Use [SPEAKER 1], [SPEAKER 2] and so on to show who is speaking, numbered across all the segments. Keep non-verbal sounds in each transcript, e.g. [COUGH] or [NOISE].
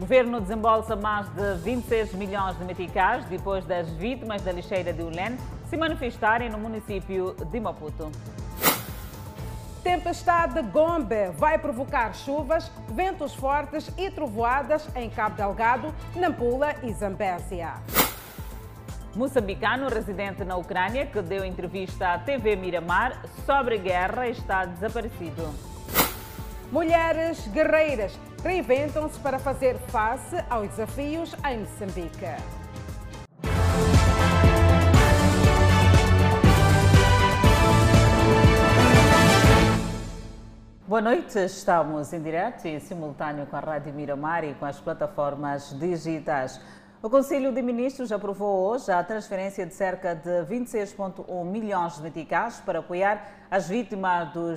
[SPEAKER 1] O governo desembolsa mais de 26 milhões de meticais depois das vítimas da lixeira de Ulen se manifestarem no município de Maputo.
[SPEAKER 2] Tempestade Gombe vai provocar chuvas, ventos fortes e trovoadas em Cabo Delgado, Nampula e Zambésia.
[SPEAKER 1] Moçambicano residente na Ucrânia que deu entrevista à TV Miramar sobre guerra está desaparecido.
[SPEAKER 2] Mulheres guerreiras reinventam-se para fazer face aos desafios em Moçambique.
[SPEAKER 1] Boa noite, estamos em direto e simultâneo com a Rádio Miramar e com as plataformas digitais. O Conselho de Ministros aprovou hoje a transferência de cerca de 26,1 milhões de meticais para apoiar as vítimas do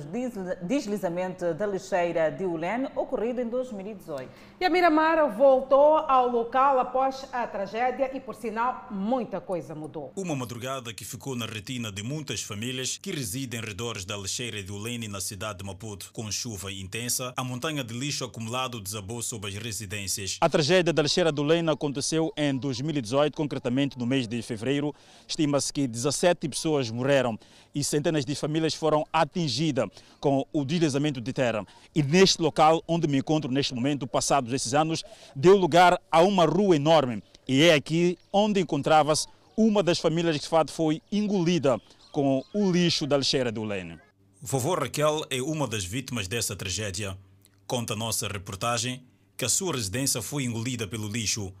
[SPEAKER 1] deslizamento da lixeira de Ulen, ocorrido em 2018.
[SPEAKER 2] E a Miramar voltou ao local após a tragédia e, por sinal, muita coisa mudou.
[SPEAKER 3] Uma madrugada que ficou na retina de muitas famílias que residem em redores da lixeira de Ulen na cidade de Maputo. Com chuva intensa, a montanha de lixo acumulado desabou sobre as residências.
[SPEAKER 4] A tragédia da lixeira de Ulen aconteceu em 2018, concretamente no mês de fevereiro. Estima-se que 17 pessoas morreram e centenas de famílias foram atingidas com o deslizamento de terra. E neste local onde me encontro neste momento, passados esses anos, deu lugar a uma rua enorme. E é aqui onde encontrava-se uma das famílias que de fato foi engolida com o lixo da lixeira do Lene.
[SPEAKER 3] Vovô Raquel é uma das vítimas dessa tragédia. Conta a nossa reportagem que a sua residência foi engolida pelo lixo.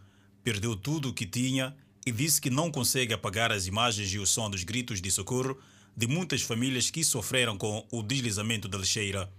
[SPEAKER 3] Perdeu tudo o que tinha e disse que não consegue apagar as imagens e o som dos gritos de socorro de muitas famílias que sofreram com o deslizamento da lixeira.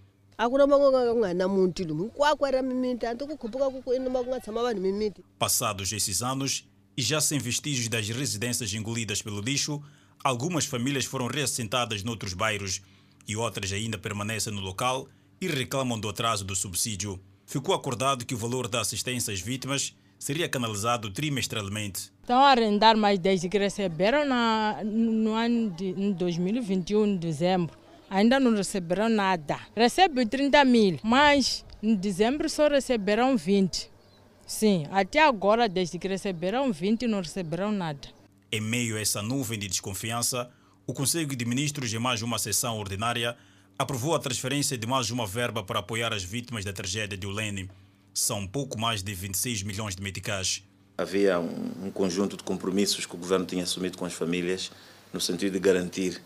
[SPEAKER 3] Passados esses anos, e já sem vestígios das residências engolidas pelo lixo, algumas famílias foram reassentadas noutros bairros e outras ainda permanecem no local e reclamam do atraso do subsídio. Ficou acordado que o valor da assistência às vítimas seria canalizado trimestralmente.
[SPEAKER 5] Estão a arrendar mais desde que receberam na, no ano de em 2021, em dezembro. Ainda não receberam nada. Recebem 30 mil, mas em dezembro só receberam 20. Sim, até agora, desde que receberam 20, não receberam nada.
[SPEAKER 3] Em meio a essa nuvem de desconfiança, o Conselho de Ministros, em mais uma sessão ordinária, aprovou a transferência de mais uma verba para apoiar as vítimas da tragédia de Ulene são pouco mais de 26 milhões de meticais.
[SPEAKER 6] Havia um, um conjunto de compromissos que o governo tinha assumido com as famílias no sentido de garantir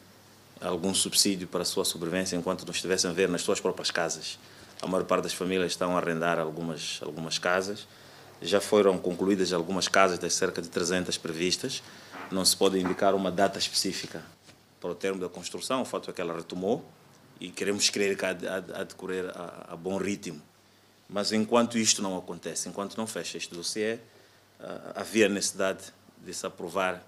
[SPEAKER 6] algum subsídio para a sua sobrevivência enquanto não estivessem a ver nas suas próprias casas. A maior parte das famílias estão a arrendar algumas, algumas casas. Já foram concluídas algumas casas das cerca de 300 previstas. Não se pode indicar uma data específica para o termo da construção. O fato é que ela retomou e queremos crer que há de, há de decorrer a, a bom ritmo. Mas enquanto isto não acontece, enquanto não fecha este dossiê, havia necessidade de se aprovar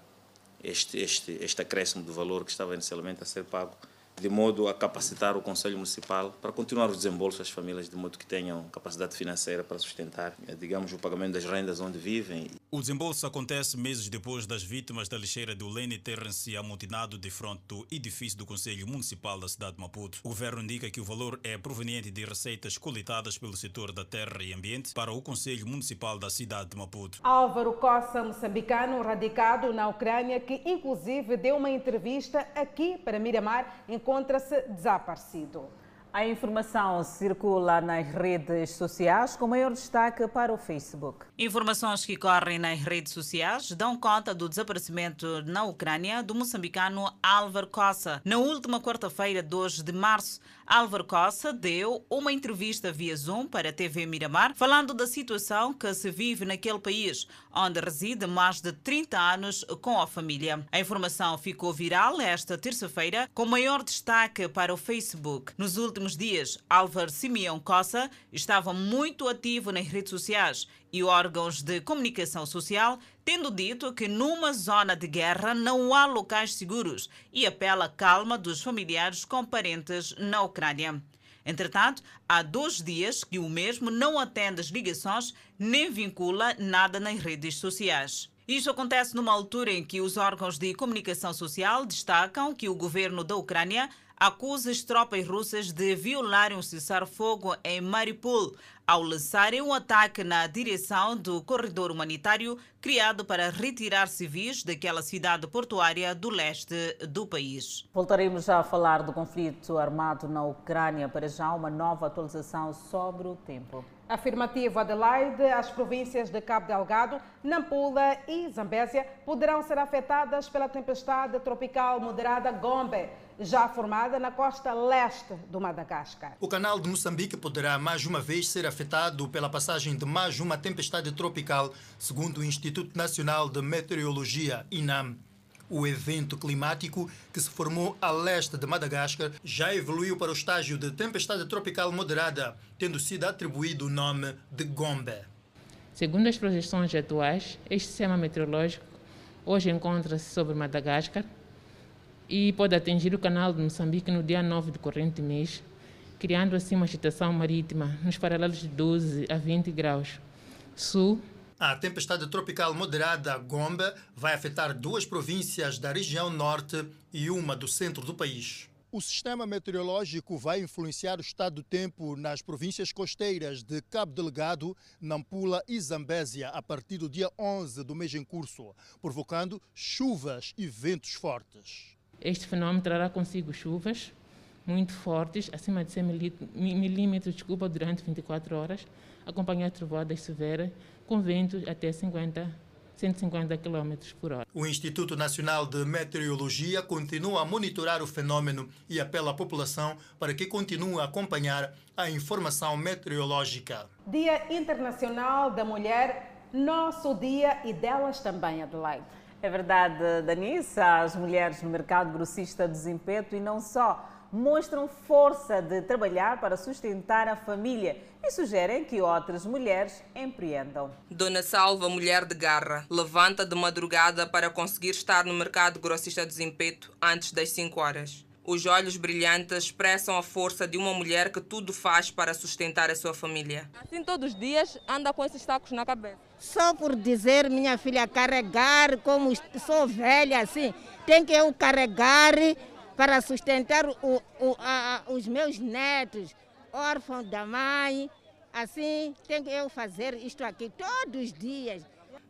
[SPEAKER 6] este, este, este acréscimo do valor que estava inicialmente a ser pago de modo a capacitar o Conselho Municipal para continuar o desembolso às famílias, de modo que tenham capacidade financeira para sustentar, eh, digamos, o pagamento das rendas onde vivem.
[SPEAKER 3] O desembolso acontece meses depois das vítimas da lixeira do Lene terem se amotinado de frente do edifício do Conselho Municipal da cidade de Maputo. O governo indica que o valor é proveniente de receitas coletadas pelo setor da terra e ambiente para o Conselho Municipal da cidade de Maputo.
[SPEAKER 2] Álvaro Costa, moçambicano radicado na Ucrânia, que inclusive deu uma entrevista aqui para Miramar, em encontra-se desaparecido.
[SPEAKER 1] A informação circula nas redes sociais, com maior destaque para o Facebook. Informações que correm nas redes sociais dão conta do desaparecimento na Ucrânia do moçambicano Álvaro Cossa. Na última quarta-feira, 2 de março, Álvaro Costa deu uma entrevista via Zoom para a TV Miramar, falando da situação que se vive naquele país, onde reside mais de 30 anos com a família. A informação ficou viral esta terça-feira, com maior destaque para o Facebook. Nos últimos dias, Álvaro Simeão Costa estava muito ativo nas redes sociais e órgãos de comunicação social, tendo dito que numa zona de guerra não há locais seguros e apela à calma dos familiares com parentes na Ucrânia. Entretanto, há dois dias que o mesmo não atende as ligações nem vincula nada nas redes sociais. Isto acontece numa altura em que os órgãos de comunicação social destacam que o governo da Ucrânia acusa as tropas russas de violarem o cessar-fogo em Mariupol ao lançarem um ataque na direção do corredor humanitário criado para retirar civis daquela cidade portuária do leste do país.
[SPEAKER 7] Voltaremos já a falar do conflito armado na Ucrânia. Para já, uma nova atualização sobre o tempo.
[SPEAKER 2] Afirmativo Adelaide, as províncias de Cabo Delgado, Nampula e Zambésia poderão ser afetadas pela tempestade tropical moderada Gombe já formada na costa leste do Madagascar.
[SPEAKER 8] O canal de Moçambique poderá mais uma vez ser afetado pela passagem de mais uma tempestade tropical, segundo o Instituto Nacional de Meteorologia, INAM. O evento climático, que se formou a leste de Madagascar, já evoluiu para o estágio de tempestade tropical moderada, tendo sido atribuído o nome de Gombe.
[SPEAKER 9] Segundo as projeções atuais, este sistema meteorológico hoje encontra-se sobre Madagascar, e pode atingir o canal de Moçambique no dia 9 do corrente mês, criando assim uma agitação marítima nos paralelos de 12 a 20 graus sul.
[SPEAKER 8] A tempestade tropical moderada Gombe vai afetar duas províncias da região norte e uma do centro do país. O sistema meteorológico vai influenciar o estado do tempo nas províncias costeiras de Cabo Delgado, Nampula e Zambésia a partir do dia 11 do mês em curso, provocando chuvas e ventos fortes.
[SPEAKER 9] Este fenômeno trará consigo chuvas muito fortes, acima de 100 milímetros de cuba durante 24 horas, acompanhadas de trovoadas severas, com ventos até 50 150 km por hora.
[SPEAKER 8] O Instituto Nacional de Meteorologia continua a monitorar o fenômeno e apela à população para que continue a acompanhar a informação meteorológica.
[SPEAKER 2] Dia Internacional da Mulher, nosso dia e delas também, Adelaide.
[SPEAKER 7] É verdade, Danissa, as mulheres no mercado grossista de desempenho e não só mostram força de trabalhar para sustentar a família e sugerem que outras mulheres empreendam.
[SPEAKER 10] Dona Salva, mulher de garra, levanta de madrugada para conseguir estar no mercado grossista de desempenho antes das 5 horas. Os olhos brilhantes expressam a força de uma mulher que tudo faz para sustentar a sua família.
[SPEAKER 11] Assim, todos os dias anda com esses sacos na cabeça.
[SPEAKER 12] Só por dizer, minha filha, carregar, como sou velha assim, tem que eu carregar para sustentar o, o, a, os meus netos, órfãos da mãe. Assim, tem que eu fazer isto aqui todos os dias.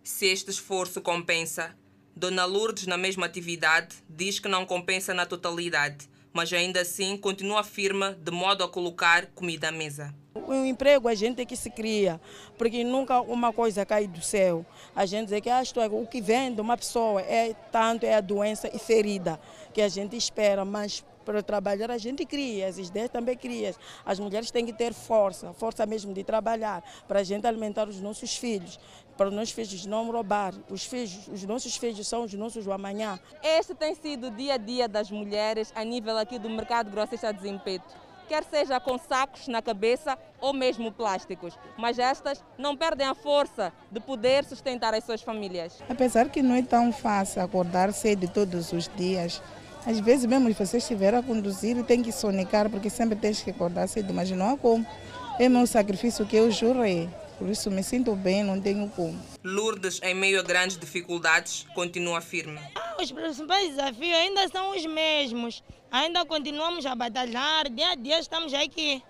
[SPEAKER 10] Se este esforço compensa, Dona Lourdes, na mesma atividade, diz que não compensa na totalidade, mas ainda assim continua firme de modo a colocar comida à mesa.
[SPEAKER 13] O emprego a gente é que se cria, porque nunca uma coisa cai do céu. A gente diz que ah, é, o que vem de uma pessoa é tanto é a doença e ferida que a gente espera, mas para trabalhar a gente cria, as ideias também cria. As mulheres têm que ter força, força mesmo de trabalhar, para a gente alimentar os nossos filhos, para os nossos filhos não roubar. Os, filhos, os nossos filhos são os nossos do amanhã.
[SPEAKER 11] Este tem sido o dia a dia das mulheres a nível aqui do mercado grossista de desempenho quer seja com sacos na cabeça ou mesmo plásticos. Mas estas não perdem a força de poder sustentar as suas famílias.
[SPEAKER 14] Apesar que não é tão fácil acordar cedo todos os dias, às vezes mesmo se você estiver a conduzir tem que sonecar porque sempre tens que acordar cedo, mas não há como. É meu sacrifício que eu jurei. Por isso me sinto bem, não tenho como.
[SPEAKER 10] Lourdes, em meio a grandes dificuldades, continua firme.
[SPEAKER 5] Ah, os principais desafios ainda são os mesmos. Ainda continuamos a batalhar, dia a dia estamos aqui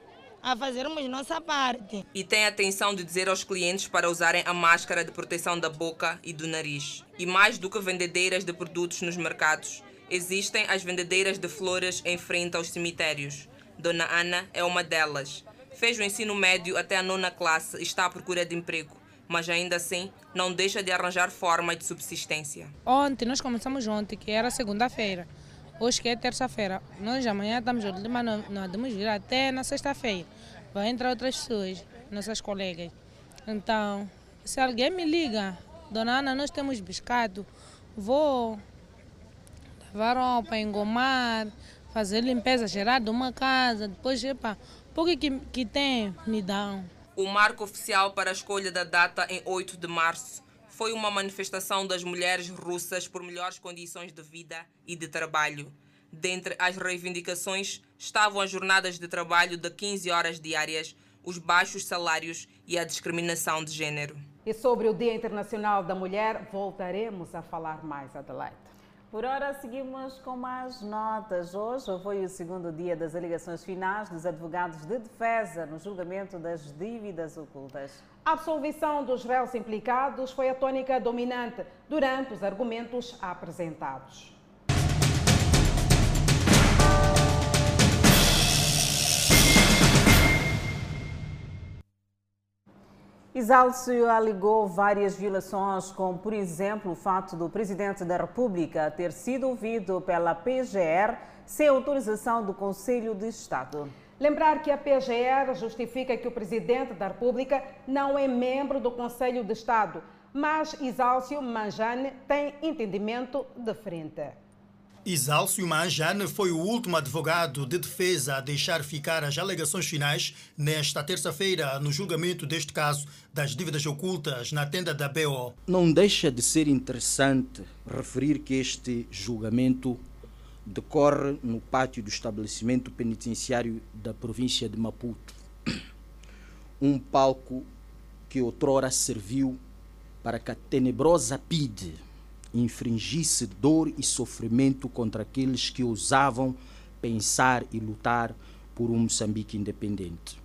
[SPEAKER 5] a fazermos nossa parte.
[SPEAKER 10] E tem a atenção de dizer aos clientes para usarem a máscara de proteção da boca e do nariz. E mais do que vendedeiras de produtos nos mercados, existem as vendedeiras de flores em frente aos cemitérios. Dona Ana é uma delas. Fez o ensino médio até a nona classe e está à procura de emprego, mas ainda assim não deixa de arranjar forma de subsistência.
[SPEAKER 15] Ontem, nós começamos ontem, que era segunda-feira. Hoje que é terça-feira. Nós amanhã estamos de mas não, não vir até na sexta-feira. Vai entrar outras pessoas, nossas colegas. Então, se alguém me liga, Dona Ana, nós temos biscado, vou lavar roupa, engomar, fazer limpeza geral de uma casa, depois, epa, por que, que tem, me dão.
[SPEAKER 10] O marco oficial para a escolha da data em 8 de março foi uma manifestação das mulheres russas por melhores condições de vida e de trabalho. Dentre as reivindicações estavam as jornadas de trabalho de 15 horas diárias, os baixos salários e a discriminação de gênero.
[SPEAKER 2] E sobre o Dia Internacional da Mulher, voltaremos a falar mais, Adelaide.
[SPEAKER 7] Por hora, seguimos com mais notas. Hoje foi o segundo dia das alegações finais dos advogados de defesa no julgamento das dívidas ocultas.
[SPEAKER 2] A absolvição dos réus implicados foi a tônica dominante durante os argumentos apresentados.
[SPEAKER 7] Exálcio alegou várias violações, como, por exemplo, o fato do presidente da República ter sido ouvido pela PGR sem autorização do Conselho de Estado.
[SPEAKER 2] Lembrar que a PGR justifica que o presidente da República não é membro do Conselho de Estado, mas Exálcio Manjane tem entendimento diferente.
[SPEAKER 8] Isálcio Manjane foi o último advogado de defesa a deixar ficar as alegações finais nesta terça-feira no julgamento deste caso das dívidas ocultas na tenda da BO.
[SPEAKER 16] Não deixa de ser interessante referir que este julgamento decorre no pátio do estabelecimento penitenciário da província de Maputo. Um palco que outrora serviu para que a tenebrosa PIDE infringisse dor e sofrimento contra aqueles que ousavam pensar e lutar por um Moçambique independente.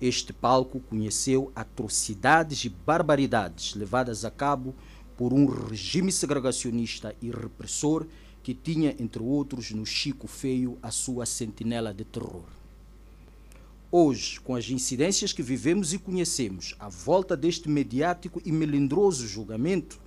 [SPEAKER 16] Este palco conheceu atrocidades e barbaridades levadas a cabo por um regime segregacionista e repressor que tinha, entre outros, no Chico Feio a sua sentinela de terror. Hoje, com as incidências que vivemos e conhecemos à volta deste mediático e melindroso julgamento,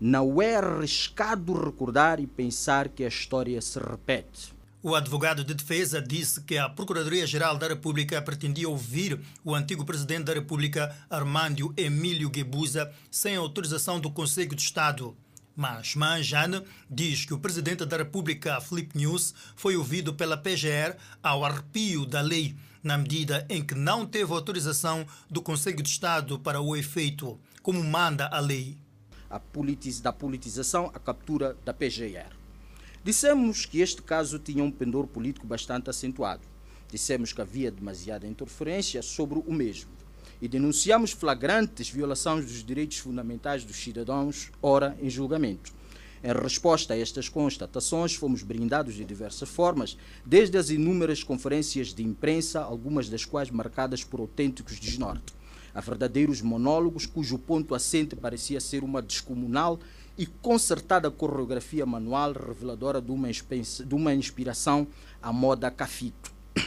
[SPEAKER 16] não é arriscado recordar e pensar que a história se repete.
[SPEAKER 8] O advogado de defesa disse que a Procuradoria-Geral da República pretendia ouvir o antigo presidente da República, Armândio Emílio Guebuza, sem autorização do Conselho de Estado. Mas Manjane diz que o presidente da República, Felipe News, foi ouvido pela PGR ao arrepio da lei, na medida em que não teve autorização do Conselho de Estado para o efeito, como manda a lei
[SPEAKER 16] politiz, da politização à captura da PGR. Dissemos que este caso tinha um pendor político bastante acentuado. Dissemos que havia demasiada interferência sobre o mesmo. E denunciamos flagrantes violações dos direitos fundamentais dos cidadãos, ora em julgamento. Em resposta a estas constatações, fomos brindados de diversas formas, desde as inúmeras conferências de imprensa, algumas das quais marcadas por autênticos desnorte a verdadeiros monólogos cujo ponto assente parecia ser uma descomunal e concertada coreografia manual reveladora de uma, de uma inspiração à moda cafito. [COUGHS]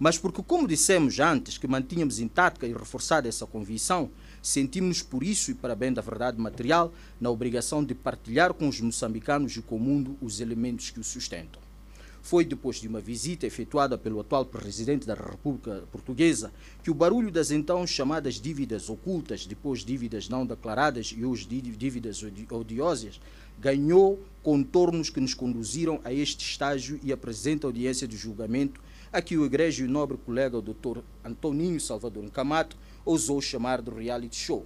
[SPEAKER 16] Mas porque, como dissemos antes, que mantínhamos intacta e reforçada essa convicção, sentimos por isso e para bem da verdade material na obrigação de partilhar com os moçambicanos e com o mundo os elementos que o sustentam. Foi depois de uma visita efetuada pelo atual presidente da República Portuguesa que o barulho das então chamadas dívidas ocultas, depois dívidas não declaradas e hoje dívidas odiosas, ganhou contornos que nos conduziram a este estágio e apresenta audiência de julgamento a que o egregio e nobre colega o Dr. Antoninho Salvador Camato ousou chamar de reality show.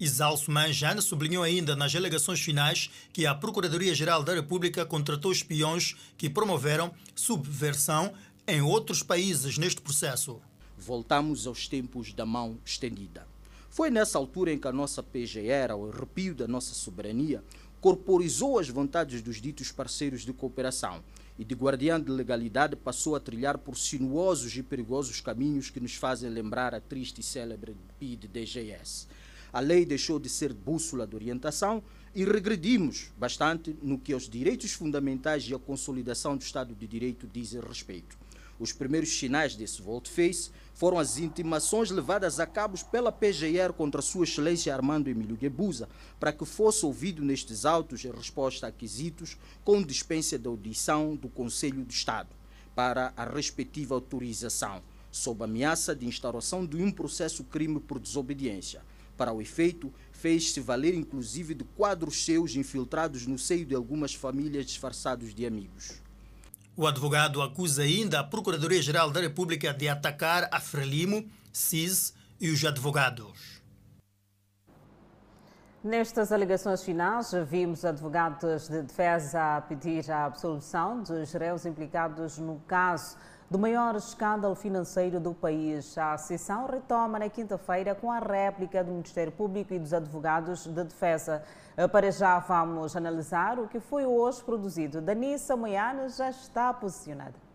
[SPEAKER 8] Isalso Manjane sublinhou ainda nas alegações finais que a Procuradoria-Geral da República contratou espiões que promoveram subversão em outros países neste processo.
[SPEAKER 16] Voltamos aos tempos da mão estendida. Foi nessa altura em que a nossa PGR, ao arrepio da nossa soberania, corporizou as vontades dos ditos parceiros de cooperação e de guardião de legalidade passou a trilhar por sinuosos e perigosos caminhos que nos fazem lembrar a triste e célebre PID-DGS a lei deixou de ser bússola de orientação e regredimos bastante no que aos direitos fundamentais e a consolidação do Estado de Direito dizem respeito. Os primeiros sinais desse volte-face foram as intimações levadas a cabo pela PGR contra Sua Excelência Armando Emílio Guebuza para que fosse ouvido nestes autos em resposta a quesitos com dispensa de audição do Conselho de Estado para a respectiva autorização, sob ameaça de instauração de um processo crime por desobediência. Para o efeito, fez-se valer inclusive de quadros seus infiltrados no seio de algumas famílias disfarçados de amigos.
[SPEAKER 8] O advogado acusa ainda a Procuradoria-Geral da República de atacar a Frelimo, CIS e os advogados.
[SPEAKER 7] Nestas alegações finais, vimos advogados de defesa a pedir a absolução dos réus implicados no caso
[SPEAKER 1] do maior escândalo financeiro do país. A sessão retoma na quinta-feira com a réplica do Ministério Público e dos advogados de defesa. Para já vamos analisar o que foi hoje produzido. Danissa Moiana já está posicionada.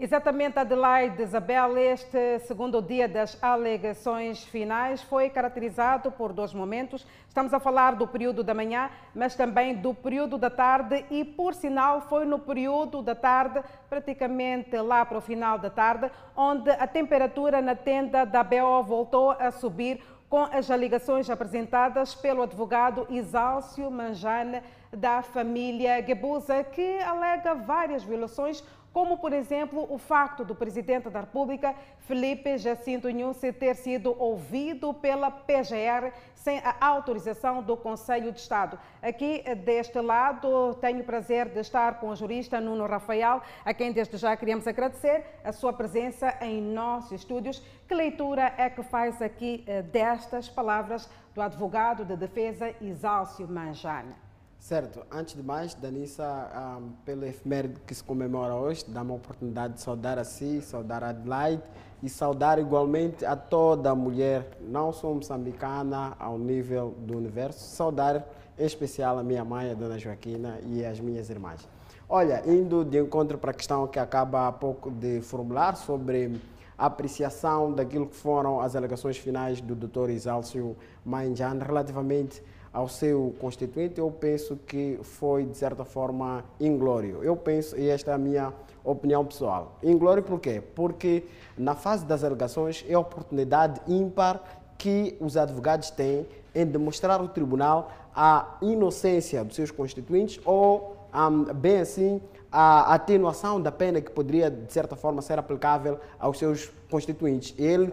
[SPEAKER 2] Exatamente, Adelaide Isabel, este segundo dia das alegações finais foi caracterizado por dois momentos. Estamos a falar do período da manhã, mas também do período da tarde e, por sinal, foi no período da tarde, praticamente lá para o final da tarde, onde a temperatura na tenda da BO voltou a subir com as alegações apresentadas pelo advogado Isálcio Manjane da família Gebusa, que alega várias violações como, por exemplo, o facto do presidente da República, Felipe Jacinto Nhusse, ter sido ouvido pela PGR sem a autorização do Conselho de Estado. Aqui, deste lado, tenho o prazer de estar com o jurista Nuno Rafael, a quem desde já queríamos agradecer a sua presença em nossos estúdios. Que leitura é que faz aqui eh, destas palavras do advogado de defesa Isálcio Manjane?
[SPEAKER 17] Certo. Antes de mais, Danissa, um, pelo efeméride que se comemora hoje, dá-me a oportunidade de saudar a si, saudar a Adelaide e saudar igualmente a toda mulher, não só moçambicana, ao nível do universo, saudar em especial a minha mãe, a Dona Joaquina, e as minhas irmãs. Olha, indo de encontro para a questão que acaba há pouco de formular sobre a apreciação daquilo que foram as alegações finais do Dr. Isálcio Manjan relativamente ao seu constituinte, eu penso que foi, de certa forma, inglório. Eu penso, e esta é a minha opinião pessoal. Inglório por quê? Porque na fase das alegações é a oportunidade ímpar que os advogados têm em demonstrar ao tribunal a inocência dos seus constituintes ou, um, bem assim, a atenuação da pena que poderia, de certa forma, ser aplicável aos seus constituintes. Ele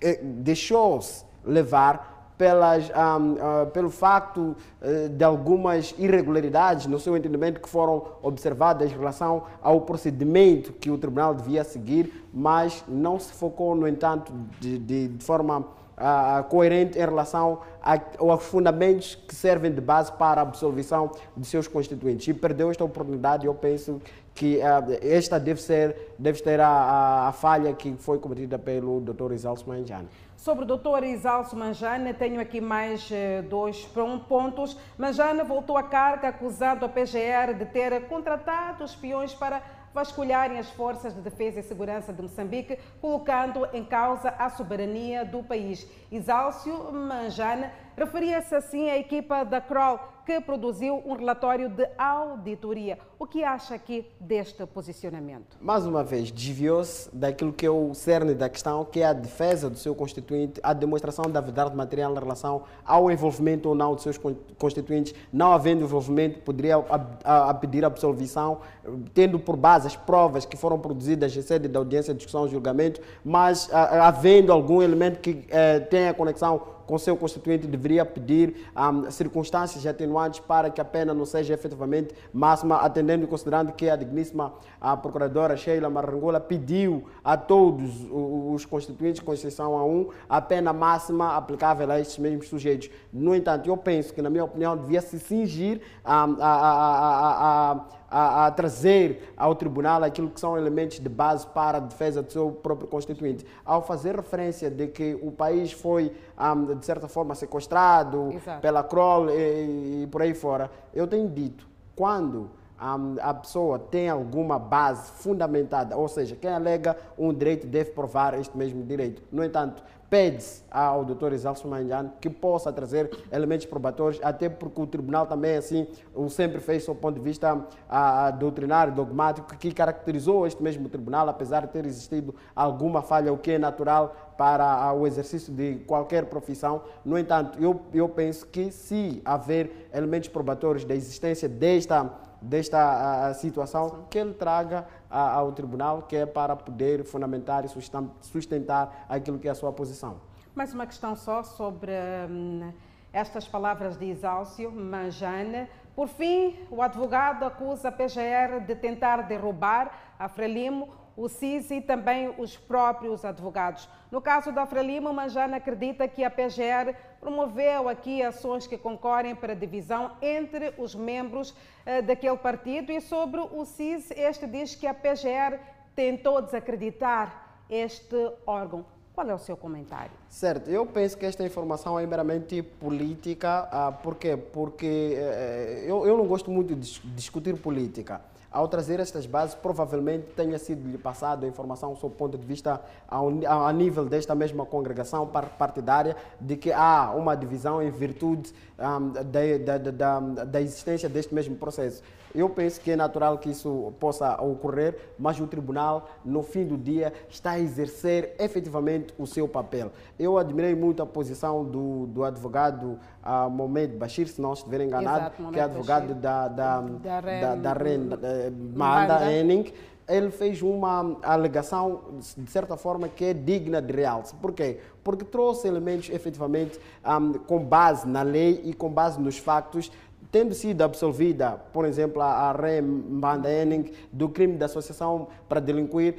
[SPEAKER 17] eh, deixou-se levar pelas, um, uh, ah, pelo facto uh, de algumas irregularidades no seu entendimento que foram observadas em relação ao procedimento que o tribunal devia seguir, mas não se focou, no entanto, de, de, de forma uh, coerente em relação a, aos fundamentos que servem de base para a absolvição de seus constituintes. E perdeu esta oportunidade, eu penso que esta deve ser deve ter a, a, a, falha que foi cometida pelo Dr. Isalso Manjani.
[SPEAKER 2] Sobre o doutor Isalso Manjana, tenho aqui mais eh, dois pontos. Manjana voltou à carga acusando a PGR de ter contratado espiões para vasculharem as forças de defesa e segurança de Moçambique, colocando em causa a soberania do país. Isálcio Manjana referia-se assim à equipa da Kroll, que produziu um relatório de auditoria. O que acha aqui deste posicionamento?
[SPEAKER 17] Mais uma vez, desviou-se daquilo que é o cerne da questão, que é a defesa do seu constituinte, a demonstração da verdade material em relação ao envolvimento ou não dos seus constituintes. Não havendo envolvimento, poderia a, pedir absolvição, tendo por base as provas que foram produzidas em sede da audiência, discussão e julgamento, mas a, havendo algum elemento que eh, tenha conexão com seu constituinte deveria pedir um, circunstâncias atenuantes para que a pena não seja efetivamente máxima, atendendo e considerando que a digníssima a procuradora Sheila Marangula pediu a todos os constituintes, com exceção a um, a pena máxima aplicável a estes mesmos sujeitos. No entanto, eu penso que, na minha opinião, devia se cingir a, a, a a, a, trazer ao tribunal aquilo que são elementos de base para a defesa do seu próprio constituinte. Ao fazer referência de que o país foi, um, de certa forma, sequestrado Exato. pela Kroll e, e por aí fora, eu tenho dito, quando a pessoa tem alguma base fundamentada, ou seja, quem alega um direito deve provar este mesmo direito. No entanto, pede-se ao Dr. Isalso Manjano que possa trazer elementos probatórios, até porque o tribunal também assim o sempre fez do ponto de vista a, a doutrinário, dogmático, que caracterizou este mesmo tribunal, apesar de ter existido alguma falha, o que é natural para o exercício de qualquer profissão. No entanto, eu, eu penso que se haver elementos probatórios da existência desta desta a, situação que ele traga a, ao tribunal, que é para poder fundamentar e sustentar aquilo que é a sua posição.
[SPEAKER 2] Mais uma questão só sobre hum, estas palavras de Isálcio Manjane. Por fim, o advogado acusa a PGR de tentar derrubar a Frelimo o CIS e também os próprios advogados. No caso da Frelimo, Manjana acredita que a PGR promoveu aqui ações que concorrem para divisão entre os membros eh, daquele partido e sobre o CIS, este diz que a PGR tentou desacreditar este órgão. Qual é o seu comentário?
[SPEAKER 17] Certo, eu penso que esta informação é meramente política. Ah, por quê? Porque eh, eu, eu não gosto muito de discutir política ao trazer estas bases, provavelmente tenha sido lhe passado a informação sob o ponto de vista ao, a nível desta mesma congregação partidária de que há uma divisão em virtude um, da, da, da, da existência deste mesmo processo. Eu penso que é natural que isso possa ocorrer, mas o tribunal, no fim do dia, está a exercer efetivamente o seu papel. Eu admirei muito a posição do, do advogado uh, Mohamed Bashir, se não estiver enganado, Exato, que é advogado Bashir. da, da, da, da, da REN, eh, Manda Henning ele fez uma alegação, de certa forma, que é digna de realce. Por quê? Porque trouxe elementos, efetivamente, um, com base na lei e com base nos factos, tendo sido absolvida, por exemplo, a Rem Mbanda Henning do crime de associação para delinquir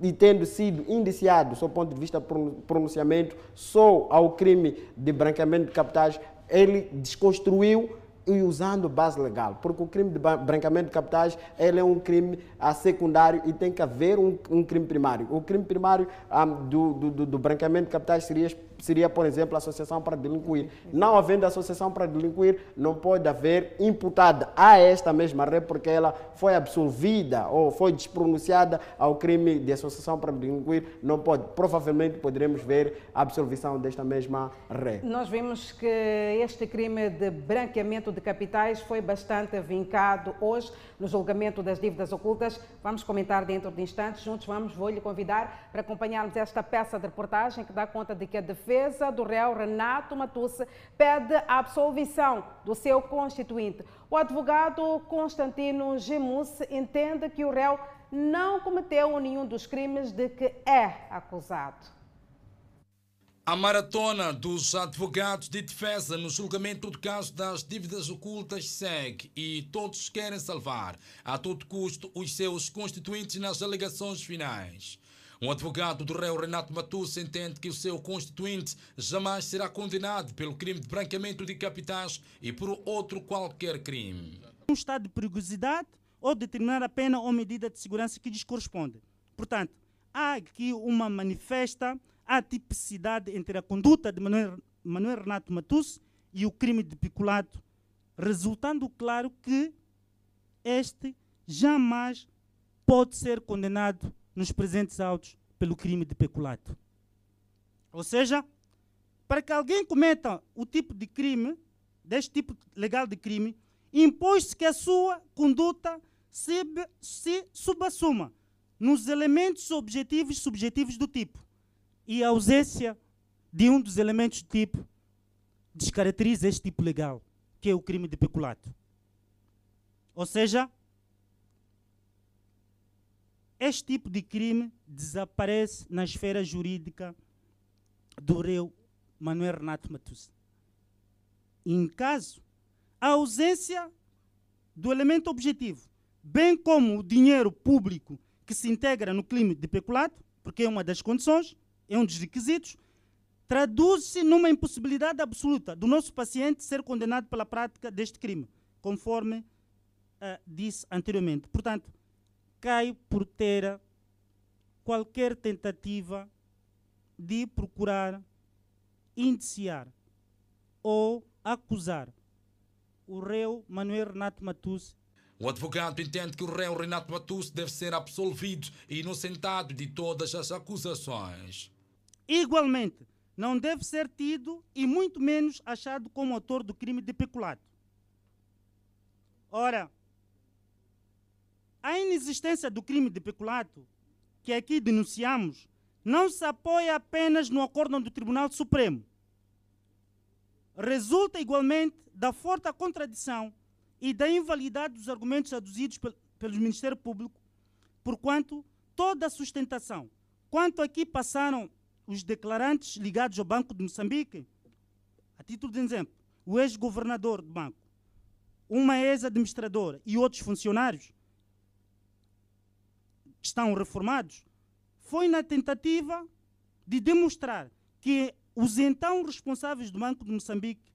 [SPEAKER 17] e tendo sido indiciado, do ponto de vista pronunciamento, só ao crime de branqueamento de capitais, ele desconstruiu e usando base legal, porque o crime de branqueamento de capitais ele é um crime a secundário e tem que haver um, um crime primário. O crime primário um, do, do, do branqueamento de capitais seria seria, por exemplo, a associação para delinquir. Não havendo associação para delinquir, não pode haver imputada a esta mesma rede, porque ela foi absolvida ou foi despronunciada ao crime de associação para delinquir. Não pode. Provavelmente poderemos ver a absolvição desta mesma rede.
[SPEAKER 2] Nós vimos que este crime de branqueamento de capitais foi bastante vincado hoje no julgamento das dívidas ocultas. Vamos comentar dentro de instantes. Juntos vamos, vou lhe convidar para acompanharmos esta peça de reportagem que dá conta de que a defesa do réu Renato Matusse pede a absolvição do seu constituinte. O advogado Constantino Gemus entende que o réu não cometeu nenhum dos crimes de que é acusado.
[SPEAKER 18] A maratona dos advogados de defesa no julgamento do caso das dívidas ocultas segue e todos querem salvar, a todo custo, os seus constituintes nas alegações finais. Um advogado do réu Renato Matus entende que o seu constituinte jamais será condenado pelo crime de branqueamento de capitais e por outro qualquer crime.
[SPEAKER 19] Um estado de perigosidade ou determinar a pena ou medida de segurança que lhes corresponde. Portanto, há aqui uma manifesta atipicidade entre a conduta de Manuel, Manuel Renato Matus e o crime de peculato, resultando claro que este jamais pode ser condenado nos presentes autos pelo crime de peculato. Ou seja, para que alguém cometa o tipo de crime, deste tipo legal de crime, impôs-se que a sua conduta se, se subassuma nos elementos objetivos e subjetivos do tipo. E a ausência de um dos elementos do tipo descaracteriza este tipo legal, que é o crime de peculato. Ou seja, este tipo de crime desaparece na esfera jurídica do réu Manuel Renato Matus. Em caso, a ausência do elemento objetivo, bem como o dinheiro público que se integra no crime de peculato, porque é uma das condições, é um dos requisitos, traduz-se numa impossibilidade absoluta do nosso paciente ser condenado pela prática deste crime, conforme uh, disse anteriormente. Portanto, cai por ter qualquer tentativa de procurar indiciar ou acusar o réu Manuel Renato Matus.
[SPEAKER 18] O advogado entende que o réu Renato Matus deve ser absolvido e inocentado de todas as acusações.
[SPEAKER 19] Igualmente, não deve ser tido e muito menos achado como autor do crime de peculato. Ora, a inexistência do crime de peculato, que aqui denunciamos, não se apoia apenas no acórdão do Tribunal Supremo. Resulta igualmente da forte contradição e da invalidade dos argumentos aduzidos pel pelo Ministério Público, porquanto toda a sustentação, quanto aqui passaram os declarantes ligados ao Banco de Moçambique, a título de exemplo, o ex-governador do banco, uma ex-administradora e outros funcionários, estão reformados, foi na tentativa de demonstrar que os então responsáveis do Banco de Moçambique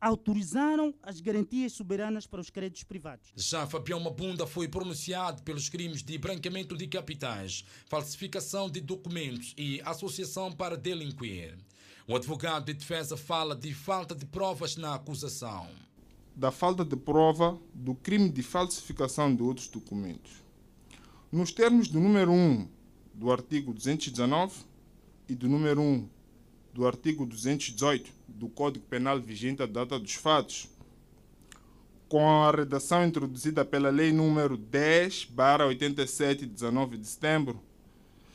[SPEAKER 19] autorizaram as garantias soberanas para os créditos privados.
[SPEAKER 18] Já Fabião Mabunda foi pronunciado pelos crimes de branqueamento de capitais, falsificação de documentos e associação para delinquir. O advogado de defesa fala de falta de provas na acusação.
[SPEAKER 20] Da falta de prova do crime de falsificação de outros documentos. Nos termos do número 1 do artigo 219 e do número 1 do artigo 218 do Código Penal vigente à data dos fatos, com a redação introduzida pela Lei número 10, 87, de 19 de setembro,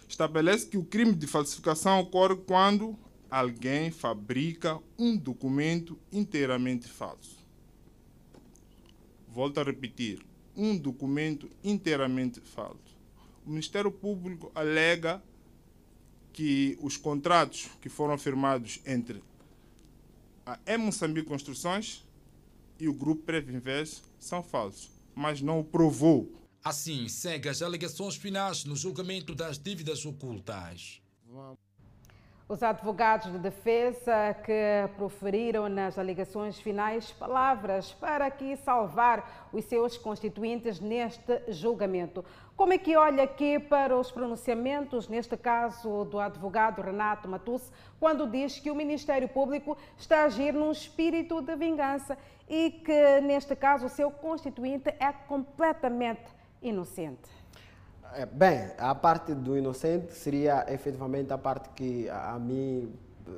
[SPEAKER 20] estabelece que o crime de falsificação ocorre quando alguém fabrica um documento inteiramente falso. Volto a repetir, um documento inteiramente falso. O Ministério Público alega que os contratos que foram firmados entre a E Moçambique Construções e o Grupo Previnvest são falsos, mas não o provou.
[SPEAKER 18] Assim, segue as alegações finais no julgamento das dívidas ocultas.
[SPEAKER 2] Os advogados de defesa que proferiram nas alegações finais palavras para que salvar os seus constituintes neste julgamento. Como é que olha aqui para os pronunciamentos, neste caso do advogado Renato Matus, quando diz que o Ministério Público está a agir num espírito de vingança e que, neste caso, o seu constituinte é completamente inocente?
[SPEAKER 17] É, bem, a parte do inocente seria efetivamente a parte que a, mim eh,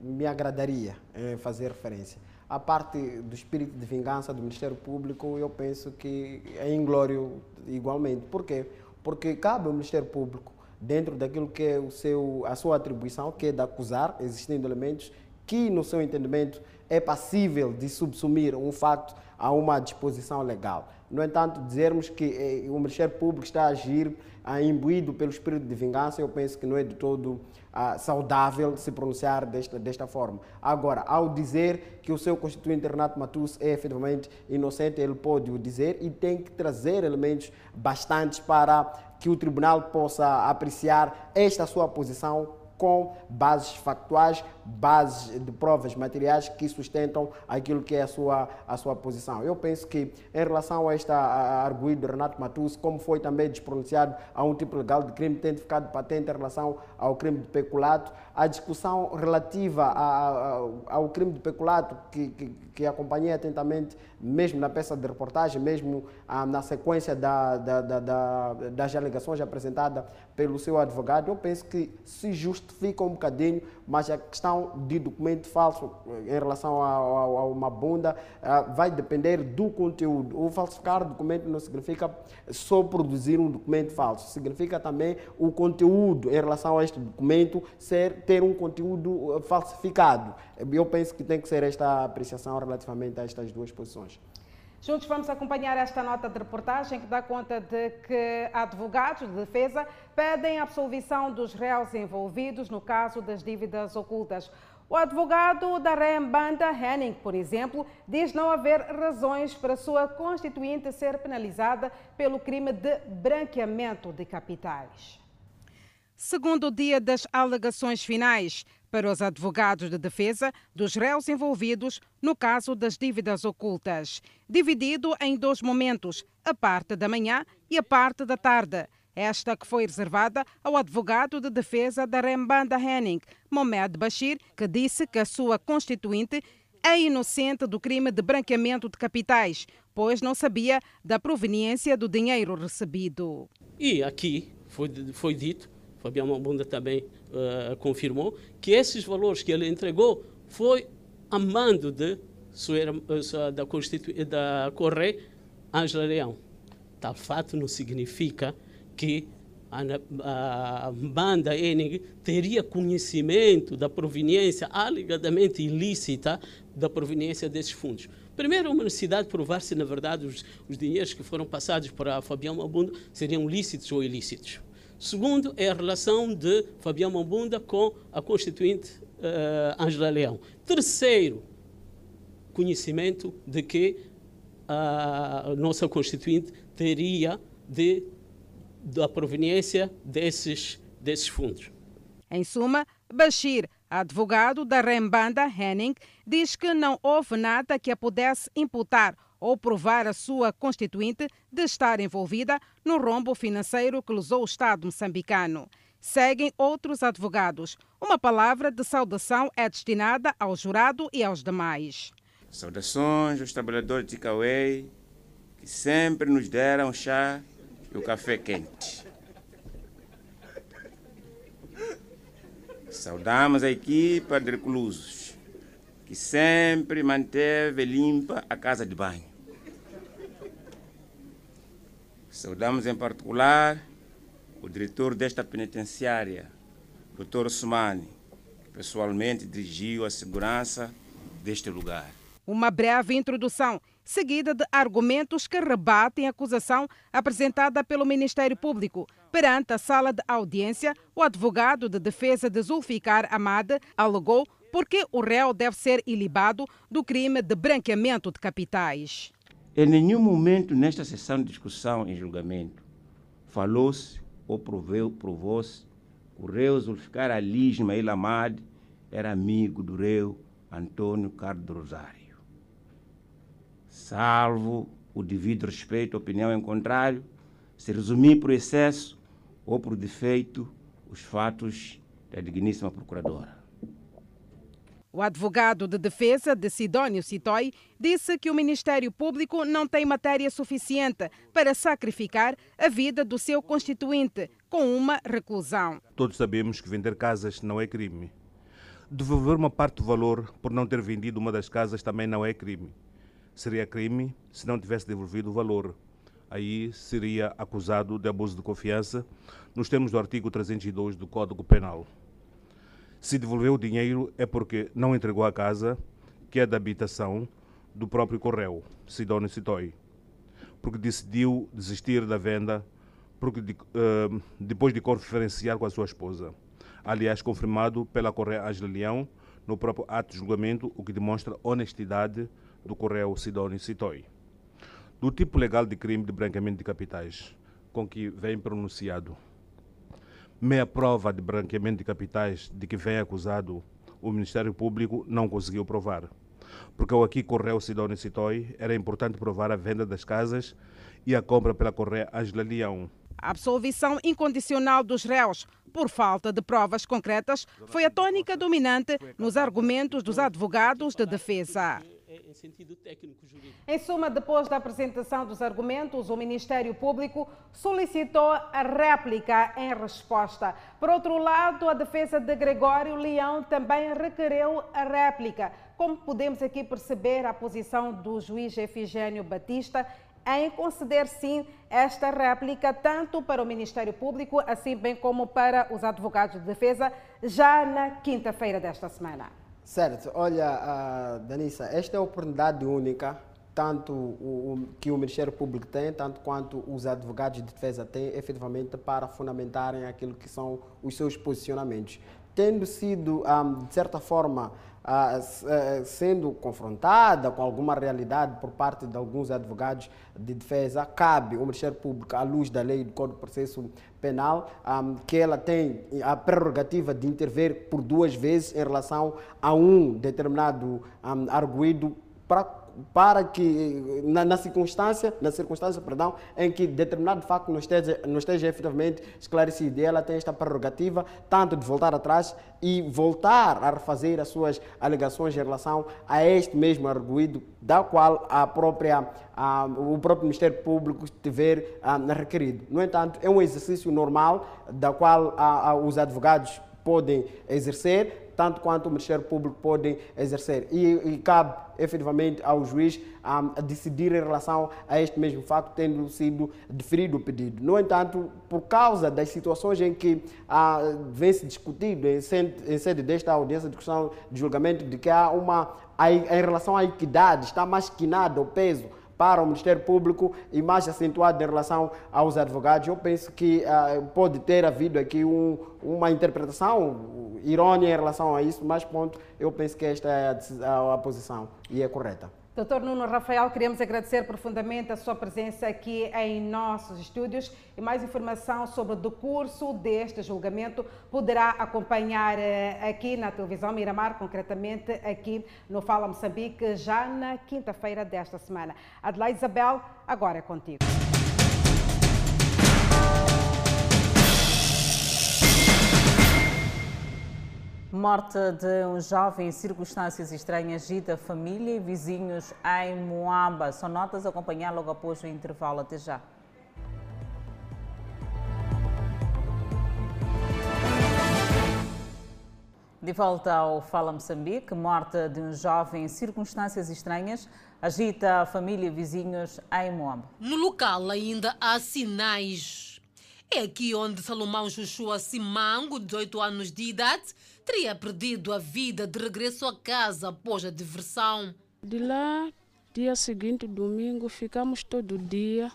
[SPEAKER 17] me agradaria eh, fazer referência. A parte do espírito de vingança do Ministério Público, eu penso que é inglório igualmente. Por quê? Porque cabe ao Ministério Público, dentro daquilo que é o seu, a sua atribuição, que é de acusar, existindo elementos que, no seu entendimento, é passível de subsumir um facto a uma disposição legal. No entanto, dizermos que eh, o Ministério Público está a agir imbuído pelo espírito de vingança, eu penso que não é de todo ah, saudável se pronunciar desta, desta forma. Agora, ao dizer que o seu constituinte Renato Matus é efetivamente inocente, ele pode o dizer e tem que trazer elementos bastantes para que o tribunal possa apreciar esta sua posição com bases factuais, bases de provas materiais que sustentam aquilo que é a sua, a sua posição. Eu penso que, em relação a esta arguído de Renato Matus, como foi também despronunciado a um tipo legal de crime, tendo ficado patente em relação ao crime de peculato, a discussão relativa a, a, ao crime de peculato, que, que, que, acompanhei atentamente, mesmo na peça de reportagem, mesmo ah, na sequência da, da, da, das alegações apresentadas pelo seu advogado, eu penso que se justifica um bocadinho, mas a questão de documento falso eh, em relação a, a, a uma bunda ah, vai depender do conteúdo. O falsificar documento não significa só produzir um documento falso, significa também o conteúdo em relação a este documento ser ter um conteúdo eh, falsificado. Eu penso que tem que ser esta apreciação relativamente a estas duas posições.
[SPEAKER 2] Juntos vamos acompanhar esta nota de reportagem que dá conta de que advogados de defesa pedem a absolvição dos réus envolvidos no caso das dívidas ocultas. O advogado da Rembanda Henning, por exemplo, diz não haver razões para sua constituinte ser penalizada pelo crime de branqueamento de capitais. Segundo dia das alegações finais, para os advogados de defesa dos réus envolvidos no caso das dívidas ocultas, dividido em dois momentos, a parte da manhã e a parte da tarde. Esta que foi reservada ao advogado de defesa da Rembanda Henning, Mohamed Bashir, que disse que a sua constituinte é inocente do crime de branqueamento de capitais, pois não sabia da proveniência do dinheiro recebido.
[SPEAKER 21] E aqui foi, foi dito Fabiano Mambunda também uh, confirmou, que esses valores que ele entregou foi a mando de eh, da, Constitu da Correia Ângela Leão. Tal fato não significa que a, a banda Enig teria conhecimento da proveniência alegadamente ilícita da proveniência desses fundos. Primeiro, uma necessidade de provar se, na verdade, os, os dinheiros que foram passados para Fabiano Mambunda seriam lícitos ou ilícitos. Segundo é a relação de Fabião Mambunda com a constituinte Angela Leão. Terceiro, conhecimento de que a nossa constituinte teria de, da proveniência desses, desses fundos.
[SPEAKER 2] Em suma, Bashir Advogado da Rembanda, Henning, diz que não houve nada que a pudesse imputar ou provar a sua constituinte de estar envolvida no rombo financeiro que lesou o Estado moçambicano. Seguem outros advogados. Uma palavra de saudação é destinada ao jurado e aos demais.
[SPEAKER 22] Saudações aos trabalhadores de Cauê, que sempre nos deram chá e o café quente. Saudamos a equipa de reclusos, que sempre manteve limpa a casa de banho. Saudamos em particular o diretor desta penitenciária, Dr. Sumani, que pessoalmente dirigiu a segurança deste lugar.
[SPEAKER 2] Uma breve introdução, seguida de argumentos que rebatem a acusação apresentada pelo Ministério Público. Perante a sala de audiência, o advogado de defesa de Zulficar Amade alegou porque o réu deve ser ilibado do crime de branqueamento de capitais.
[SPEAKER 22] Em nenhum momento nesta sessão de discussão e julgamento falou-se ou provou-se que o réu Zulficar Ali Ismail Amade era amigo do réu Antônio Carlos Rosário. Salvo o devido respeito à opinião em contrário, se resumir por excesso ou por defeito os fatos da digníssima procuradora.
[SPEAKER 2] O advogado de defesa de Sidónio Citói disse que o Ministério Público não tem matéria suficiente para sacrificar a vida do seu constituinte com uma reclusão.
[SPEAKER 23] Todos sabemos que vender casas não é crime. Devolver uma parte do valor por não ter vendido uma das casas também não é crime. Seria crime se não tivesse devolvido o valor. Aí seria acusado de abuso de confiança nos termos do artigo 302 do Código Penal. Se devolveu o dinheiro é porque não entregou a casa, que é da habitação do próprio Correio, Sidónio Citói, porque decidiu desistir da venda porque de, uh, depois de conferenciar com a sua esposa. Aliás, confirmado pela Correia Ángela Leão no próprio ato de julgamento, o que demonstra honestidade do Correio Sidónio Citói. Do tipo legal de crime de branqueamento de capitais, com que vem pronunciado meia prova de branqueamento de capitais de que vem acusado o Ministério Público não conseguiu provar. Porque o aqui Correio Sidónio Citói era importante provar a venda das casas e a compra pela Correia Angela Leão.
[SPEAKER 2] A absolvição incondicional dos réus por falta de provas concretas foi a tônica dominante nos argumentos dos advogados de defesa em sentido técnico jurídico. Em suma, depois da apresentação dos argumentos, o Ministério Público solicitou a réplica em resposta. Por outro lado, a defesa de Gregório Leão também requereu a réplica. Como podemos aqui perceber, a posição do juiz Efigênio Batista em conceder sim esta réplica tanto para o Ministério Público, assim bem como para os advogados de defesa, já na quinta-feira desta semana.
[SPEAKER 17] Certo, olha, uh, Danissa, esta é a oportunidade única, tanto o, o, que o Ministério Público tem, tanto quanto os advogados de defesa têm, efetivamente, para fundamentarem aquilo que são os seus posicionamentos. Tendo sido, um, ah, de certa forma, sendo confrontada com alguma realidade por parte de alguns advogados de defesa, cabe ao Ministério Público, à luz da lei do Código de Processo Penal, um, que ela tem a prerrogativa de intervir por duas vezes em relação a um determinado um, arguído para para que na, na, circunstância, na circunstância, perdão, em que determinado facto não esteja, não esteja efetivamente esclarecido. Ela tem esta prerrogativa tanto de voltar atrás e voltar a refazer as suas alegações em relação a este mesmo arguído, da qual a própria, a, o próprio Ministério Público tiver requerido. No entanto, é um exercício normal da qual a, os advogados podem exercer tanto quanto o Ministério Público pode exercer. E, e cabe efetivamente ao juiz um, decidir em relação a este mesmo facto, tendo sido deferido o pedido. No entanto, por causa das situações em que uh, vem se discutido em sede, desta audiência de discussão de julgamento, de que há uma, em relação à equidade, está mais quinado o peso para o Ministério Público e mais acentuado em relação aos advogados. Eu penso que uh, pode ter havido aqui um, uma interpretação irônica em relação a isso, mas ponto, eu penso que esta é a, a, a posição e é correta.
[SPEAKER 2] Doutor Nuno Rafael, queremos agradecer profundamente a sua presença aqui em nossos estúdios e mais informação sobre o decurso deste julgamento poderá acompanhar eh, aqui na televisão Miramar, concretamente aqui no Fala Moçambique, já na quinta-feira desta semana. Adelaide Isabel, agora é contigo.
[SPEAKER 1] Morte de um jovem em circunstâncias estranhas agita família e vizinhos em Moamba. São notas a acompanhar logo após o intervalo. Até já. De volta ao Fala Moçambique, morte de um jovem em circunstâncias estranhas agita a família e vizinhos em Moamba.
[SPEAKER 19] No local ainda há sinais. É aqui onde Salomão Joshua Simango, de 18 anos de idade, teria perdido a vida de regresso a casa após a diversão.
[SPEAKER 24] De lá, dia seguinte, domingo, ficamos todo dia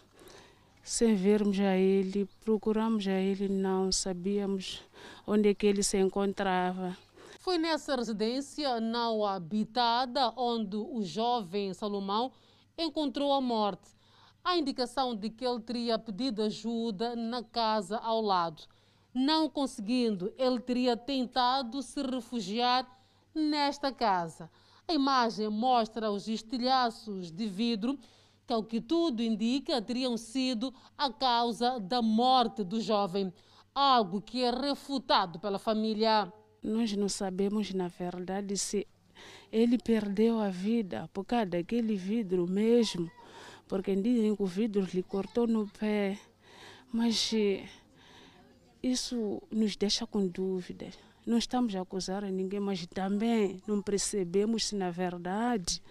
[SPEAKER 24] sem vermos a ele, procuramos a ele, não sabíamos onde é que ele se encontrava.
[SPEAKER 19] Foi nessa residência não habitada onde o jovem Salomão encontrou a morte. A indicação de que ele teria pedido ajuda na casa ao lado. Não conseguindo, ele teria tentado se refugiar nesta casa. A imagem mostra os estilhaços de vidro que, ao que tudo indica, teriam sido a causa da morte do jovem, algo que é refutado pela família.
[SPEAKER 24] Nós não sabemos, na verdade, se ele perdeu a vida por causa daquele vidro mesmo, porque dizem que o vidro lhe cortou no pé, mas isso nos deixa com dúvidas. Não estamos a acusar ninguém, mas também não percebemos se na verdade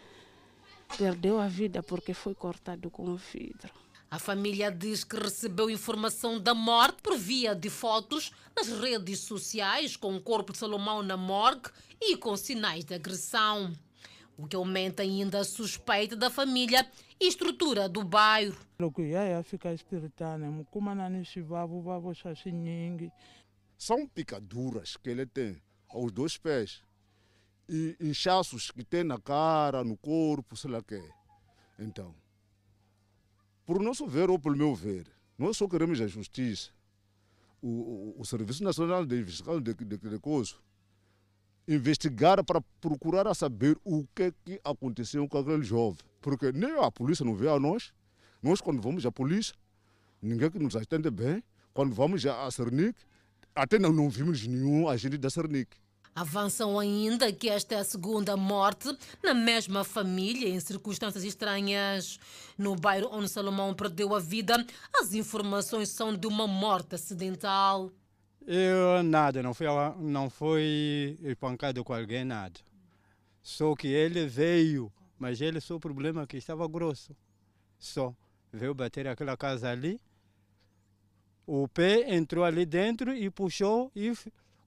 [SPEAKER 24] perdeu a vida porque foi cortado com o vidro.
[SPEAKER 19] A família diz que recebeu informação da morte por via de fotos nas redes sociais com o corpo de Salomão na morgue e com sinais de agressão. O que aumenta ainda a suspeita da família e estrutura do bairro.
[SPEAKER 25] São picaduras que ele tem aos dois pés e inchaços que tem na cara, no corpo, sei lá o quê. Então, por nosso ver ou pelo meu ver, nós só queremos a justiça. O, o, o Serviço Nacional de Investigação de, de, de Coisa investigar para procurar saber o que, que aconteceu com aquele jovem. Porque nem a polícia não vê a nós. Nós, quando vamos à polícia, ninguém que nos atende bem. Quando vamos à Cernic, até não, não vimos nenhum agente da Cernic.
[SPEAKER 19] Avançam ainda que esta é a segunda morte na mesma família, em circunstâncias estranhas. No bairro onde Salomão perdeu a vida, as informações são de uma morte acidental.
[SPEAKER 26] Eu nada, não fui, não fui espancado com alguém, nada. Só que ele veio, mas ele só o problema é que estava grosso. Só veio bater aquela casa ali. O pé entrou ali dentro e puxou e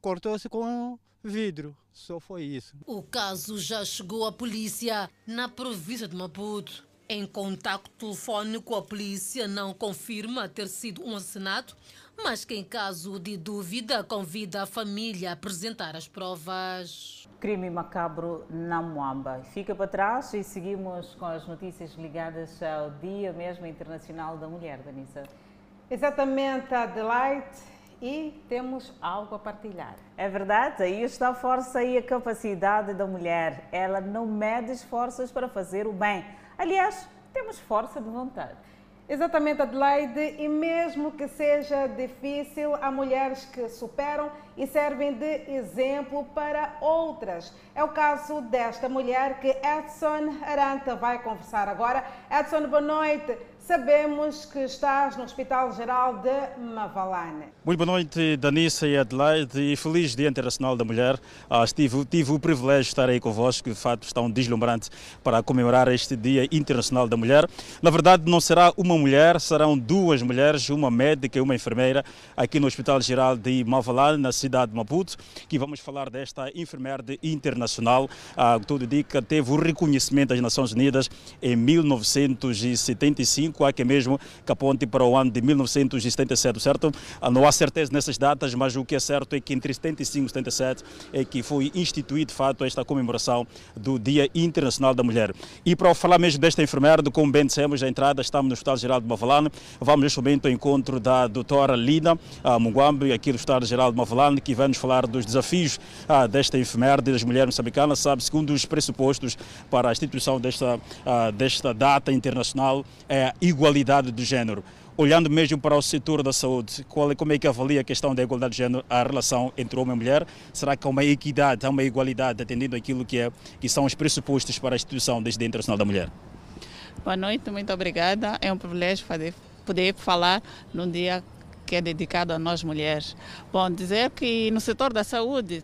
[SPEAKER 26] cortou-se com vidro. Só foi isso.
[SPEAKER 19] O caso já chegou à polícia na província de Maputo. Em contato telefônico, a polícia não confirma ter sido um assassinato, mas que, em caso de dúvida, convida a família a apresentar as provas.
[SPEAKER 1] Crime macabro na Moamba. Fica para trás e seguimos com as notícias ligadas ao Dia mesmo Internacional da Mulher, Danisa.
[SPEAKER 2] Exatamente, Adelaide e temos algo a partilhar.
[SPEAKER 1] É verdade, aí está a força e a capacidade da mulher. Ela não mede esforços para fazer o bem. Aliás, temos força de vontade.
[SPEAKER 2] Exatamente, Adelaide, e mesmo que seja difícil, há mulheres que superam e servem de exemplo para outras. É o caso desta mulher que Edson Aranta vai conversar agora. Edson, boa noite. Sabemos que estás no Hospital Geral de Mavalane.
[SPEAKER 3] Muito boa noite, Danissa e Adelaide, e feliz Dia Internacional da Mulher. Ah, tive, o privilégio de estar aí convosco, que de fato estão deslumbrantes para comemorar este Dia Internacional da Mulher. Na verdade, não será uma mulher, serão duas mulheres, uma médica e uma enfermeira, aqui no Hospital Geral de Mavalane, na cidade de Maputo, que vamos falar desta enfermeira internacional. Ah, tudo indica teve o reconhecimento das Nações Unidas em 1975 5, há que mesmo que aponte para o ano de 1977, certo? Ah, não há certeza nessas datas, mas o que é certo é que entre 75 e 77 é que foi instituído, de fato, esta comemoração do Dia Internacional da Mulher. E para falar mesmo desta enfermeira, como bem dissemos, a entrada, estamos no Hospital Geral de Mavalane, vamos neste momento ao encontro da doutora Lina Munguambi, aqui do Hospital Geral de Mavalane, que vai nos falar dos desafios ah, desta enfermeira das mulheres moçambicanas, sabe, segundo os pressupostos para a instituição desta, ah, desta data internacional, é a igualdade de género olhando mesmo para o setor da saúde, qual, é, como é que avalia a questão da igualdade de género, a relação entre homem e mulher? Será que há uma equidade, há uma igualdade, atendendo aquilo que, é, que são os pressupostos para a instituição desde Dia Internacional da Mulher?
[SPEAKER 27] Boa noite, muito obrigada. É um privilégio poder, poder falar num dia que é dedicado a nós mulheres. Bom, dizer que no setor da saúde,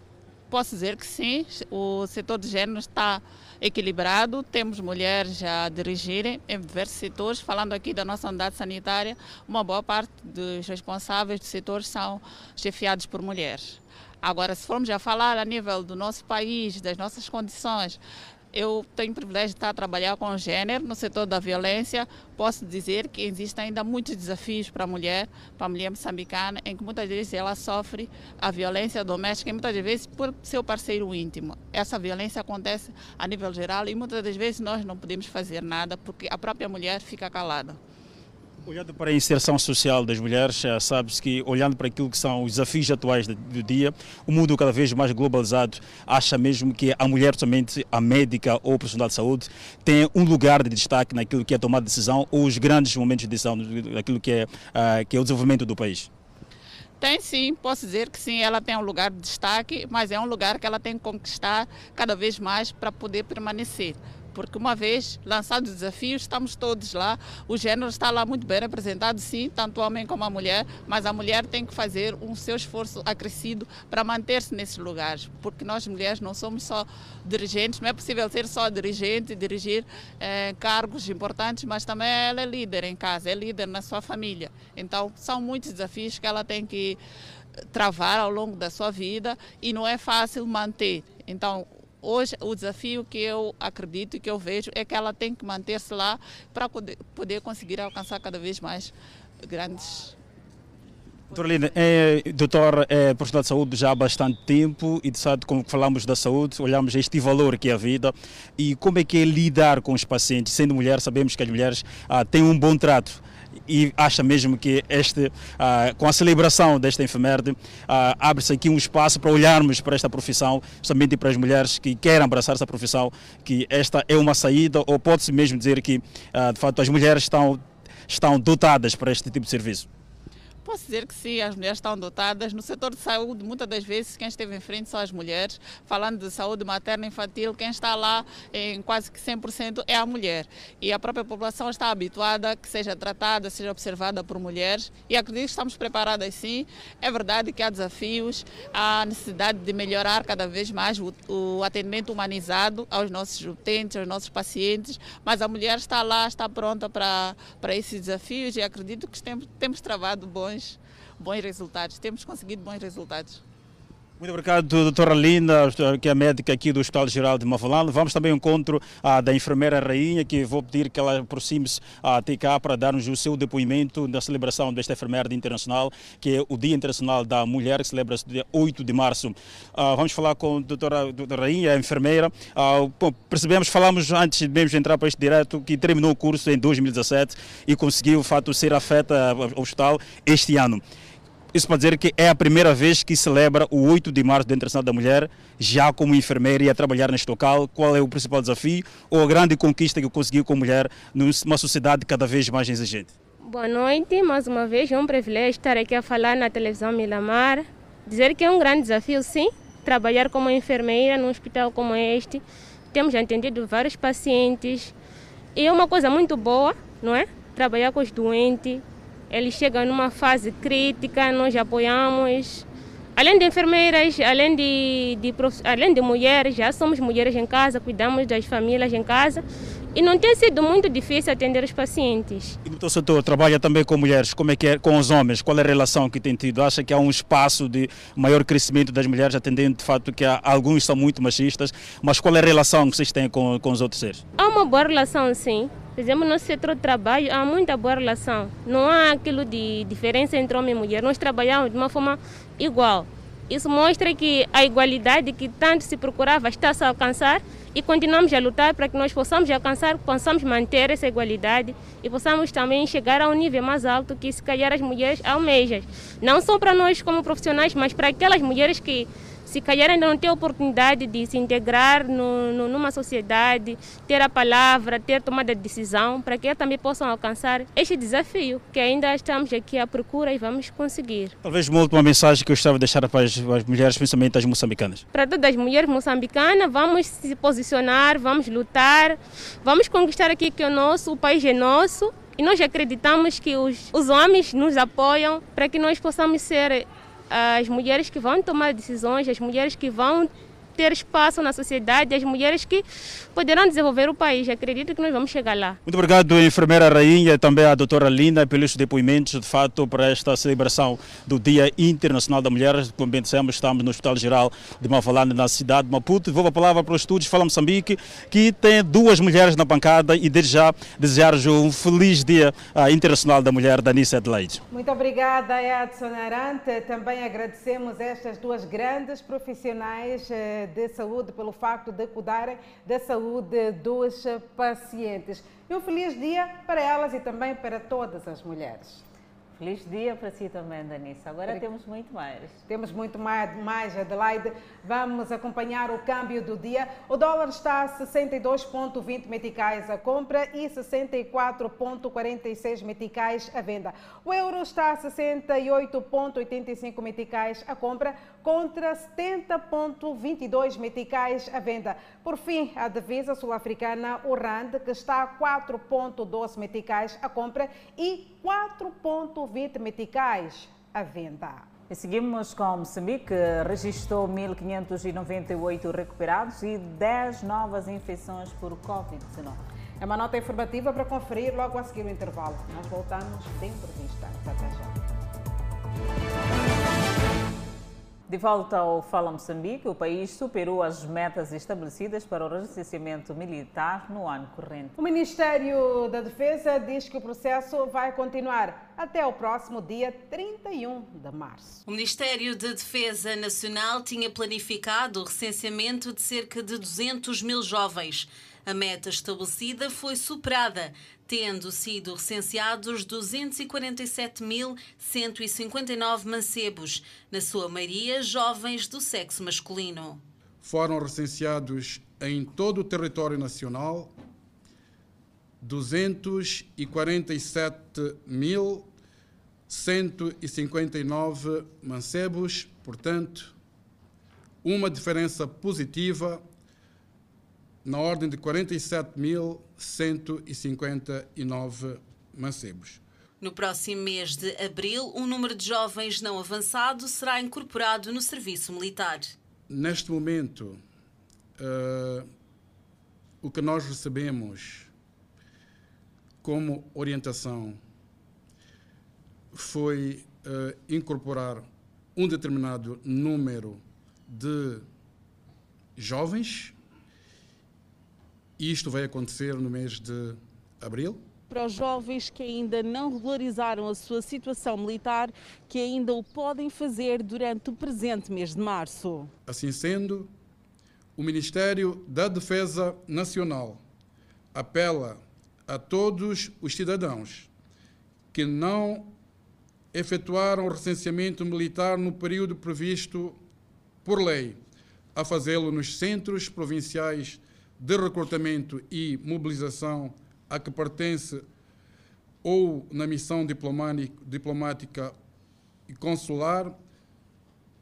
[SPEAKER 27] posso dizer que sim, o setor de género está equilibrado, temos mulheres a dirigirem em diversos setores. Falando aqui da nossa unidade sanitária, uma boa parte dos responsáveis do setor são chefiados por mulheres. Agora, se formos a falar a nível do nosso país, das nossas condições, eu tenho o privilégio de estar a trabalhar com gênero no setor da violência. Posso dizer que existem ainda muitos desafios para a mulher, para a mulher moçambicana, em que muitas vezes ela sofre a violência doméstica e muitas vezes por seu parceiro íntimo. Essa violência acontece a nível geral e muitas das vezes nós não podemos fazer nada porque a própria mulher fica calada.
[SPEAKER 3] Olhando para a inserção social das mulheres, sabe-se que, olhando para aquilo que são os desafios atuais do dia, o mundo cada vez mais globalizado acha mesmo que a mulher, somente a médica ou profissional de saúde, tem um lugar de destaque naquilo que é tomar decisão ou os grandes momentos de decisão daquilo que é, uh, que é o desenvolvimento do país.
[SPEAKER 27] Tem sim, posso dizer que sim, ela tem um lugar de destaque, mas é um lugar que ela tem que conquistar cada vez mais para poder permanecer porque uma vez lançados os desafios, estamos todos lá. O gênero está lá muito bem representado, sim, tanto o homem como a mulher, mas a mulher tem que fazer um seu esforço acrescido para manter-se nesses lugares, porque nós mulheres não somos só dirigentes, não é possível ser só dirigente, dirigir eh, cargos importantes, mas também ela é líder em casa, é líder na sua família. Então, são muitos desafios que ela tem que travar ao longo da sua vida e não é fácil manter. Então, Hoje, o desafio que eu acredito e que eu vejo é que ela tem que manter-se lá para poder, conseguir alcançar cada vez mais grandes
[SPEAKER 3] Doutor Lina, é, doutor é profissional de saúde já há bastante tempo e de sabe como falamos da saúde, olhamos este valor que é a vida e como é que é lidar com os pacientes. Sendo mulher, sabemos que as mulheres ah, têm um bom trato e acha mesmo que este, ah, com a celebração desta enfermeira, ah, abre-se aqui um espaço para olharmos para esta profissão, somente para as mulheres que querem abraçar essa profissão, que esta é uma saída, ou pode-se mesmo dizer que, ah, de fato, as mulheres estão, estão dotadas para este tipo de serviço?
[SPEAKER 27] Posso dizer que sim, as mulheres estão dotadas. No setor de saúde, muitas das vezes, quem esteve em frente são as mulheres. Falando de saúde materna e infantil, quem está lá em quase que 100% é a mulher. E a própria população está habituada que seja tratada, seja observada por mulheres. E acredito que estamos preparadas sim. É verdade que há desafios, há necessidade de melhorar cada vez mais o, o atendimento humanizado aos nossos utentes, aos nossos pacientes. Mas a mulher está lá, está pronta para, para esses desafios e acredito que temos, temos travado bons bons, bons resultados. Temos conseguido bons resultados.
[SPEAKER 3] Muito obrigado, doutora Linda, que é médica aqui do Hospital Geral de Mavalane. Vamos também ao encontro ah, da enfermeira Rainha, que vou pedir que ela aproxime-se até cá para dar-nos o seu depoimento da celebração desta enfermeira internacional, que é o Dia Internacional da Mulher, que celebra-se dia 8 de março. Ah, vamos falar com a doutora, doutora Rainha, a enfermeira. Ah, bom, percebemos, falamos antes mesmo de entrar para este direto, que terminou o curso em 2017 e conseguiu, de fato, ser afeta ao hospital este ano. Isso para dizer que é a primeira vez que celebra o 8 de março do Internacional da Mulher, já como enfermeira e a trabalhar neste local. Qual é o principal desafio ou a grande conquista que conseguiu com a mulher numa sociedade cada vez mais exigente?
[SPEAKER 28] Boa noite, mais uma vez. É um privilégio estar aqui a falar na televisão Milamar. Dizer que é um grande desafio, sim, trabalhar como enfermeira num hospital como este. Temos atendido vários pacientes e é uma coisa muito boa, não é? Trabalhar com os doentes, eles chegam numa fase crítica, nós apoiamos. Além de enfermeiras, além de, de, além de mulheres, já somos mulheres em casa, cuidamos das famílias em casa e não tem sido muito difícil atender os pacientes.
[SPEAKER 3] E no seu setor trabalha também com mulheres, como é que é com os homens? Qual é a relação que tem tido? Acha que há um espaço de maior crescimento das mulheres, atendendo de fato que há, alguns são muito machistas, mas qual é a relação que vocês têm com, com os outros seres?
[SPEAKER 28] Há uma boa relação, sim Por exemplo, no setor de trabalho há muita boa relação. Não há aquilo de diferença entre homem e mulher. Nós trabalhamos de uma forma igual. Isso mostra que a igualdade que tanto se procurava está a alcançar e continuamos a lutar para que nós possamos alcançar, possamos manter essa igualdade e possamos também chegar a um nível mais alto que se calhar as mulheres almejam. Não só para nós como profissionais, mas para aquelas mulheres que se calhar ainda não tem oportunidade de se integrar no, no, numa sociedade, ter a palavra, ter tomada de decisão, para que elas também possam alcançar este desafio que ainda estamos aqui à procura e vamos conseguir.
[SPEAKER 3] Talvez uma última mensagem que eu gostava de deixar para as, as mulheres, principalmente as moçambicanas.
[SPEAKER 28] Para todas as mulheres moçambicanas, vamos se posicionar, vamos lutar, vamos conquistar aqui que é nosso, o país é nosso e nós acreditamos que os, os homens nos apoiam para que nós possamos ser as mulheres que vão tomar decisões, as mulheres que vão ter espaço na sociedade, as mulheres que poderão desenvolver o país. Acredito que nós vamos chegar lá.
[SPEAKER 3] Muito obrigado, enfermeira Rainha, e também a doutora Lina, pelos depoimentos, de fato, para esta celebração do Dia Internacional da Mulher. Como bem dissemos, estamos no Hospital Geral de Mavalane, na cidade de Maputo. Vou a palavra para os estúdios Fala Moçambique, que tem duas mulheres na bancada e desde já desejar um feliz Dia Internacional da Mulher, Danice Adelaide.
[SPEAKER 2] Muito obrigada, Edson Arante. Também agradecemos estas duas grandes profissionais eh, de saúde pelo facto de cuidarem da saúde dos pacientes. E um feliz dia para elas e também para todas as mulheres.
[SPEAKER 7] Feliz dia para si também, Danissa. Agora temos muito mais.
[SPEAKER 2] Temos muito mais, mais, Adelaide. Vamos acompanhar o câmbio do dia. O dólar está a 62,20 meticais a compra e 64,46 meticais a venda. O euro está a 68,85 meticais a compra contra 70,22 meticais à venda. Por fim, a divisa sul-africana, o RAND, que está a 4,12 meticais à compra e 4,20 meticais à venda.
[SPEAKER 7] E seguimos com Moçambique, que registrou 1.598 recuperados e 10 novas infecções por Covid-19.
[SPEAKER 2] É uma nota informativa para conferir logo a seguir o intervalo. Nós voltamos dentro de instantes. Até já.
[SPEAKER 7] De volta ao Fala Moçambique, o país superou as metas estabelecidas para o recenseamento militar no ano corrente.
[SPEAKER 2] O Ministério da Defesa diz que o processo vai continuar até o próximo dia 31 de março.
[SPEAKER 29] O Ministério da Defesa Nacional tinha planificado o recenseamento de cerca de 200 mil jovens. A meta estabelecida foi superada, tendo sido recenseados 247.159 mancebos, na sua maioria jovens do sexo masculino.
[SPEAKER 30] Foram recenseados em todo o território nacional 247.159 mancebos, portanto, uma diferença positiva na ordem de 47.159 mancebos.
[SPEAKER 29] No próximo mês de abril, um número de jovens não avançado será incorporado no serviço militar.
[SPEAKER 30] Neste momento, uh, o que nós recebemos como orientação foi uh, incorporar um determinado número de jovens e isto vai acontecer no mês de abril.
[SPEAKER 31] Para os jovens que ainda não regularizaram a sua situação militar, que ainda o podem fazer durante o presente mês de março.
[SPEAKER 30] Assim sendo, o Ministério da Defesa Nacional apela a todos os cidadãos que não efetuaram o recenseamento militar no período previsto por lei, a fazê-lo nos centros provinciais de recrutamento e mobilização a que pertence ou na missão diplomática e consular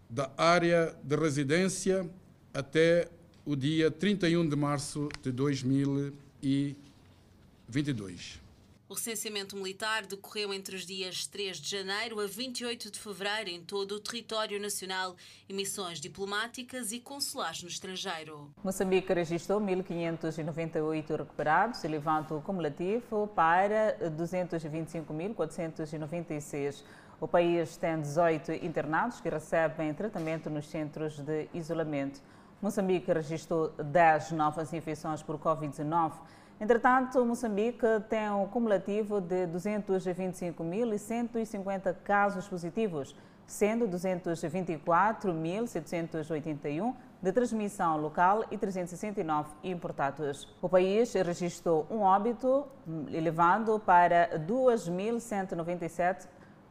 [SPEAKER 30] da área de residência até o dia 31 de março de 2022.
[SPEAKER 29] O recenseamento militar decorreu entre os dias 3 de janeiro a 28 de fevereiro em todo o território nacional e missões diplomáticas e consulares no estrangeiro.
[SPEAKER 7] Moçambique registrou 1.598 recuperados, elevando o cumulativo para 225.496. O país tem 18 internados que recebem tratamento nos centros de isolamento. Moçambique registrou 10 novas infecções por Covid-19
[SPEAKER 1] Entretanto, Moçambique tem um cumulativo de 225.150 casos positivos, sendo 224.781 de transmissão local e 369 importados. O país registrou um óbito, elevando para 2.197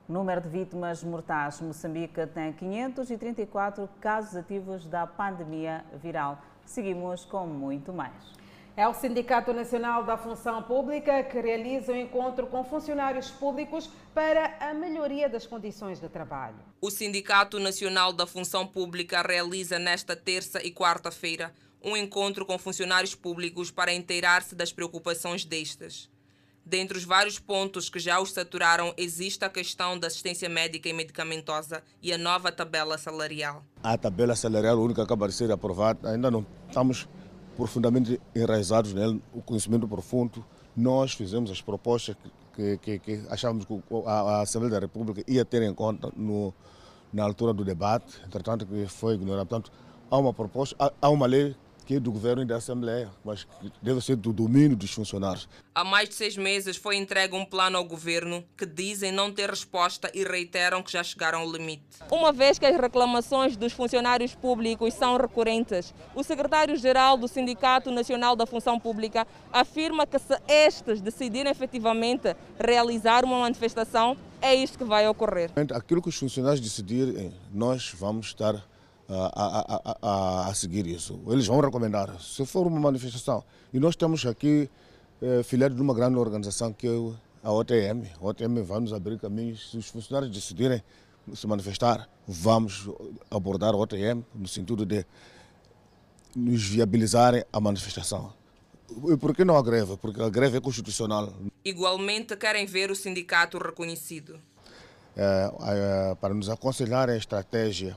[SPEAKER 1] número de vítimas mortais. Moçambique tem 534 casos ativos da pandemia viral. Seguimos com muito mais.
[SPEAKER 2] É o Sindicato Nacional da Função Pública que realiza um encontro com funcionários públicos para a melhoria das condições de trabalho.
[SPEAKER 32] O Sindicato Nacional da Função Pública realiza nesta terça e quarta-feira um encontro com funcionários públicos para inteirar-se das preocupações destas. Dentre os vários pontos que já os saturaram, existe a questão da assistência médica e medicamentosa e a nova tabela salarial.
[SPEAKER 25] A tabela salarial única acaba de ser aprovada, ainda não estamos profundamente enraizados nele, o conhecimento profundo. Nós fizemos as propostas que, que, que achávamos que a, a, Assembleia da República ia ter em conta no, na altura do debate, entretanto que foi ignorado. Portanto, há uma proposta, há, há uma lei que é do governo e da Assembleia, mas deve ser do domínio dos funcionários.
[SPEAKER 32] Há mais de seis meses foi entregue um plano ao governo que dizem não ter resposta e reiteram que já chegaram ao limite. Uma vez que as reclamações dos funcionários públicos são recorrentes, o secretário-geral do Sindicato Nacional da Função Pública afirma que se estes decidirem efetivamente realizar uma manifestação, é isto que vai ocorrer.
[SPEAKER 25] Aquilo que os funcionários decidirem, nós vamos estar a, a, a, a, seguir isso. Eles vão recomendar, se for uma manifestação. E nós estamos aqui é, filiados de uma grande organização que é a OTM. A OTM vai nos abrir caminhos. Se os funcionários decidirem se manifestar, vamos abordar a OTM no sentido de nos viabilizarem a manifestação. E por que não a greve? Porque a greve é constitucional.
[SPEAKER 32] Igualmente querem ver o sindicato reconhecido.
[SPEAKER 25] É, é, para nos aconselhar a estratégia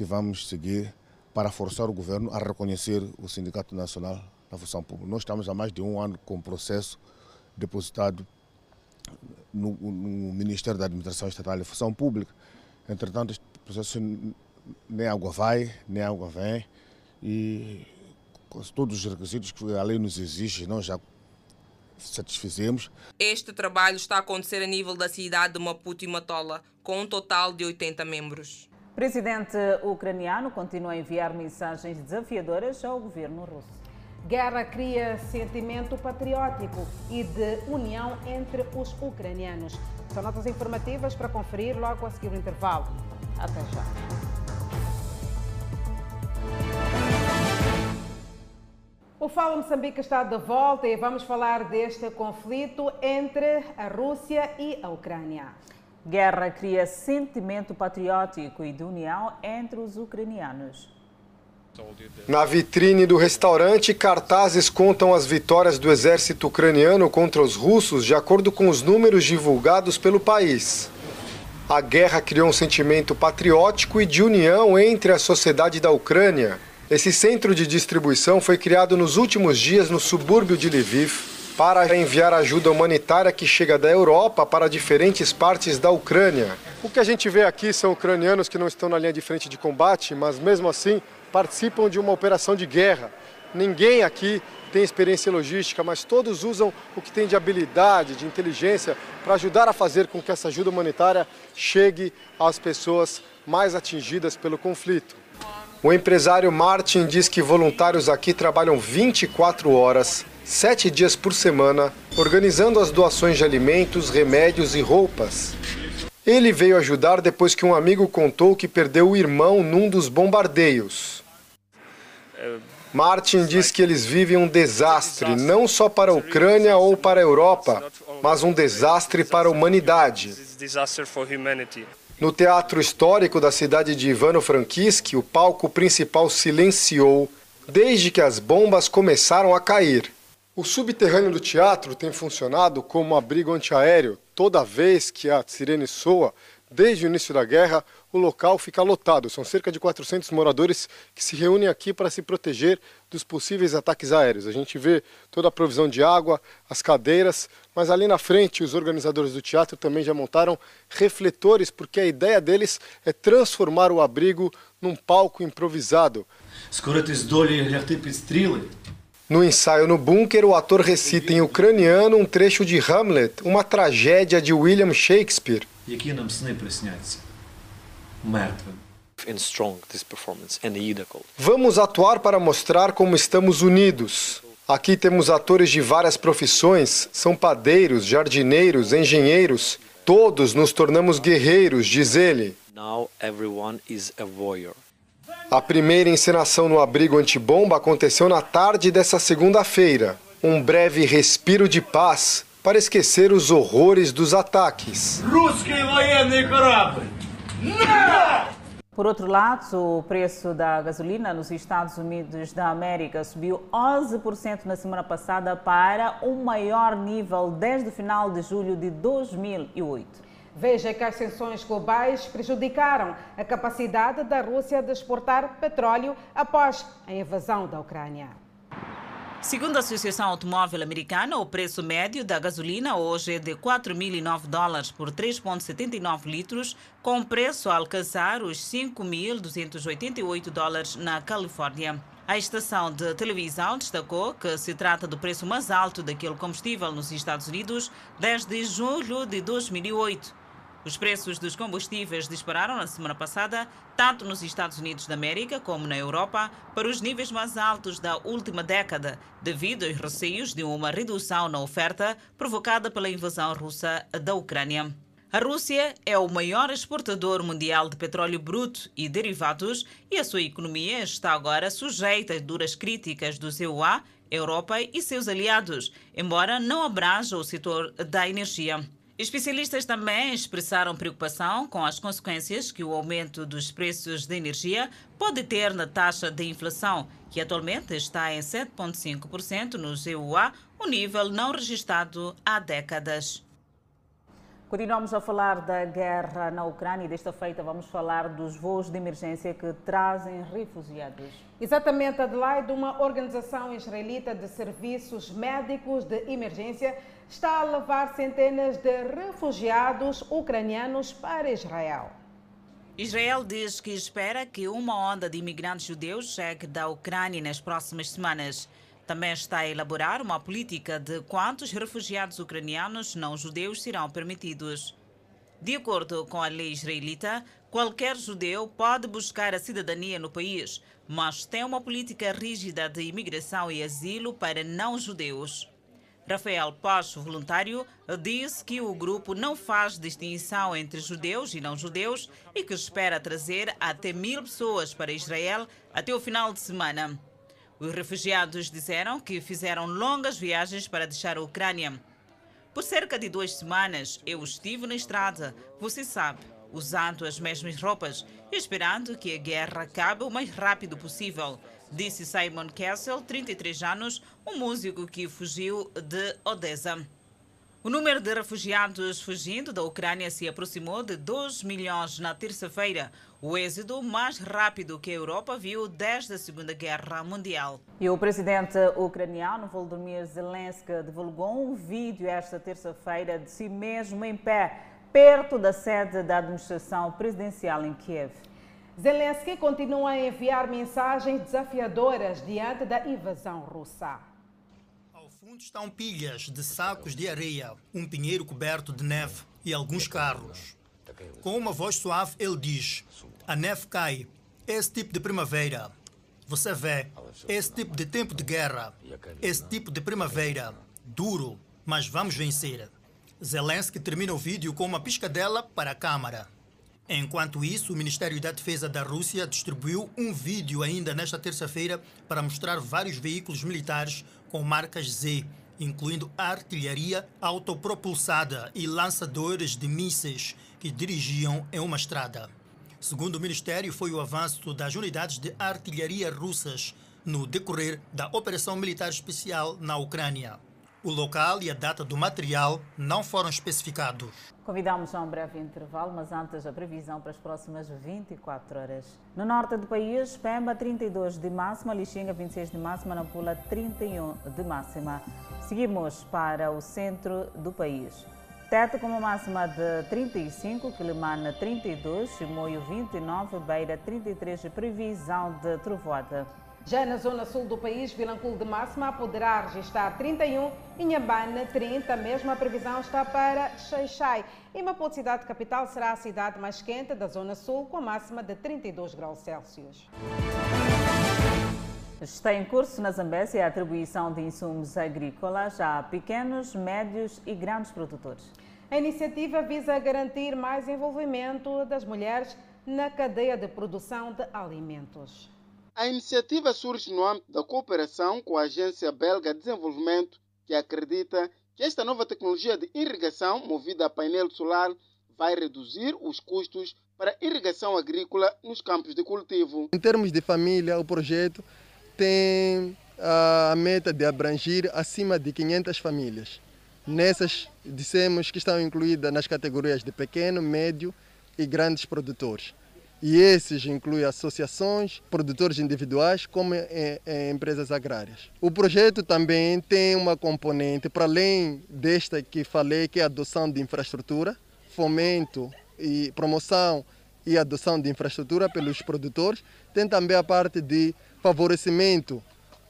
[SPEAKER 25] que vamos seguir para forçar o governo a reconhecer o Sindicato Nacional da Função Pública. Nós estamos há mais de um ano com o processo depositado no, no Ministério da Administração Estatal e Função Pública. Entretanto, este processo nem água vai, nem água vem e todos os requisitos que a lei nos exige, nós já satisfizemos.
[SPEAKER 32] Este trabalho está a acontecer a nível da cidade de Maputo e Matola, com um total de 80 membros.
[SPEAKER 1] Presidente ucraniano continua a enviar mensagens desafiadoras ao governo russo.
[SPEAKER 2] Guerra cria sentimento patriótico e de união entre os ucranianos. São notas informativas para conferir logo a seguir o intervalo. Até já. O Fala Moçambique está de volta e vamos falar deste conflito entre a Rússia e a Ucrânia.
[SPEAKER 1] Guerra cria sentimento patriótico e de união entre os ucranianos.
[SPEAKER 33] Na vitrine do restaurante, cartazes contam as vitórias do exército ucraniano contra os russos, de acordo com os números divulgados pelo país. A guerra criou um sentimento patriótico e de união entre a sociedade da Ucrânia. Esse centro de distribuição foi criado nos últimos dias no subúrbio de Lviv para enviar ajuda humanitária que chega da Europa para diferentes partes da Ucrânia. O que a gente vê aqui são ucranianos que não estão na linha de frente de combate, mas mesmo assim participam de uma operação de guerra. Ninguém aqui tem experiência logística, mas todos usam o que tem de habilidade, de inteligência para ajudar a fazer com que essa ajuda humanitária chegue às pessoas mais atingidas pelo conflito. O empresário Martin diz que voluntários aqui trabalham 24 horas sete dias por semana, organizando as doações de alimentos, remédios e roupas. Ele veio ajudar depois que um amigo contou que perdeu o irmão num dos bombardeios. Martin diz que eles vivem um desastre, não só para a Ucrânia ou para a Europa, mas um desastre para a humanidade. No teatro histórico da cidade de Ivano-Frankivsk, o palco principal silenciou desde que as bombas começaram a cair. O subterrâneo do teatro tem funcionado como abrigo antiaéreo. Toda vez que a sirene soa, desde o início da guerra, o local fica lotado. São cerca de 400 moradores que se reúnem aqui para se proteger dos possíveis ataques aéreos. A gente vê toda a provisão de água, as cadeiras, mas ali na frente os organizadores do teatro também já montaram refletores, porque a ideia deles é transformar o abrigo num palco improvisado. No ensaio no bunker, o ator recita em ucraniano um trecho de Hamlet, uma tragédia de William Shakespeare. Vamos atuar para mostrar como estamos unidos. Aqui temos atores de várias profissões, são padeiros, jardineiros, engenheiros. Todos nos tornamos guerreiros, diz ele. Now everyone is a warrior primeira encenação no abrigo antibomba aconteceu na tarde dessa segunda-feira. Um breve respiro de paz para esquecer os horrores dos ataques.
[SPEAKER 34] Por outro lado, o preço da gasolina nos Estados Unidos da América subiu 11% na semana passada para o maior nível desde o final de julho de 2008.
[SPEAKER 2] Veja que as sanções globais prejudicaram a capacidade da Rússia de exportar petróleo após a invasão da Ucrânia.
[SPEAKER 1] Segundo a Associação Automóvel Americana, o preço médio da gasolina hoje é de 4.009 dólares por 3,79 litros, com preço a alcançar os 5.288 dólares na Califórnia. A estação de televisão destacou que se trata do preço mais alto daquele combustível nos Estados Unidos desde julho de 2008. Os preços dos combustíveis dispararam na semana passada, tanto nos Estados Unidos da América como na Europa, para os níveis mais altos da última década, devido aos receios de uma redução na oferta provocada pela invasão russa da Ucrânia. A Rússia é o maior exportador mundial de petróleo bruto e derivados e a sua economia está agora sujeita a duras críticas do EUA, Europa e seus aliados, embora não abranja o setor da energia. Especialistas também expressaram preocupação com as consequências que o aumento dos preços de energia pode ter na taxa de inflação, que atualmente está em 7,5% no EUA, um nível não registrado há décadas.
[SPEAKER 34] Continuamos a falar da guerra na Ucrânia e desta feita vamos falar dos voos de emergência que trazem refugiados.
[SPEAKER 2] Exatamente, Adelaide, uma organização israelita de serviços médicos de emergência está a levar centenas de refugiados ucranianos para Israel.
[SPEAKER 1] Israel diz que espera que uma onda de imigrantes judeus chegue da Ucrânia nas próximas semanas. Também está a elaborar uma política de quantos refugiados ucranianos não judeus serão permitidos. De acordo com a lei israelita, qualquer judeu pode buscar a cidadania no país, mas tem uma política rígida de imigração e asilo para não judeus. Rafael Pacho, voluntário, disse que o grupo não faz distinção entre judeus e não judeus e que espera trazer até mil pessoas para Israel até o final de semana. Os refugiados disseram que fizeram longas viagens para deixar a Ucrânia. Por cerca de duas semanas, eu estive na estrada, você sabe, usando as mesmas roupas esperando que a guerra acabe o mais rápido possível disse Simon Kessel, 33 anos, um músico que fugiu de Odessa. O número de refugiados fugindo da Ucrânia se aproximou de 2 milhões na terça-feira, o êxodo mais rápido que a Europa viu desde a Segunda Guerra Mundial.
[SPEAKER 34] E o presidente ucraniano Volodymyr Zelensky divulgou um vídeo esta terça-feira de si mesmo em pé, perto da sede da administração presidencial em Kiev.
[SPEAKER 2] Zelensky continua a enviar mensagens desafiadoras diante da invasão russa.
[SPEAKER 8] Ao fundo estão pilhas de sacos de areia, um pinheiro coberto de neve e alguns carros. Com uma voz suave, ele diz: A neve cai. Esse tipo de primavera. Você vê, esse tipo de tempo de guerra. Esse tipo de primavera. Duro, mas vamos vencer. Zelensky termina o vídeo com uma piscadela para a câmara. Enquanto isso, o Ministério da Defesa da Rússia distribuiu um vídeo ainda nesta terça-feira para mostrar vários veículos militares com marcas Z, incluindo artilharia autopropulsada e lançadores de mísseis que dirigiam em uma estrada. Segundo o Ministério, foi o avanço das unidades de artilharia russas no decorrer da Operação Militar Especial na Ucrânia. O local e a data do material não foram especificados.
[SPEAKER 34] Convidamos a um breve intervalo, mas antes a previsão para as próximas 24 horas. No norte do país, Pemba 32 de máxima, Lixinga 26 de máxima, Nampula 31 de máxima. Seguimos para o centro do país. Tete com uma máxima de 35, Quilimana 32, Chimoio 29, Beira 33, previsão de trovoada.
[SPEAKER 2] Já na zona sul do país, Vilanculo de Máxima poderá registrar 31, Inhambane 30, mesma previsão está para Xaixai. E Maputo, cidade capital, será a cidade mais quente da zona sul, com a máxima de 32 graus Celsius.
[SPEAKER 1] Está em curso na Zambésia a atribuição de insumos agrícolas a pequenos, médios e grandes produtores.
[SPEAKER 2] A iniciativa visa garantir mais envolvimento das mulheres na cadeia de produção de alimentos.
[SPEAKER 35] A iniciativa surge no âmbito da cooperação com a Agência Belga de Desenvolvimento, que acredita que esta nova tecnologia de irrigação, movida a painel solar, vai reduzir os custos para irrigação agrícola nos campos de cultivo.
[SPEAKER 36] Em termos de família, o projeto tem a meta de abranger acima de 500 famílias. Nessas, dissemos que estão incluídas nas categorias de pequeno, médio e grandes produtores. E esses incluem associações, produtores individuais, como é, é, empresas agrárias. O projeto também tem uma componente, para além desta que falei, que é a adoção de infraestrutura, fomento e promoção e adoção de infraestrutura pelos produtores, tem também a parte de favorecimento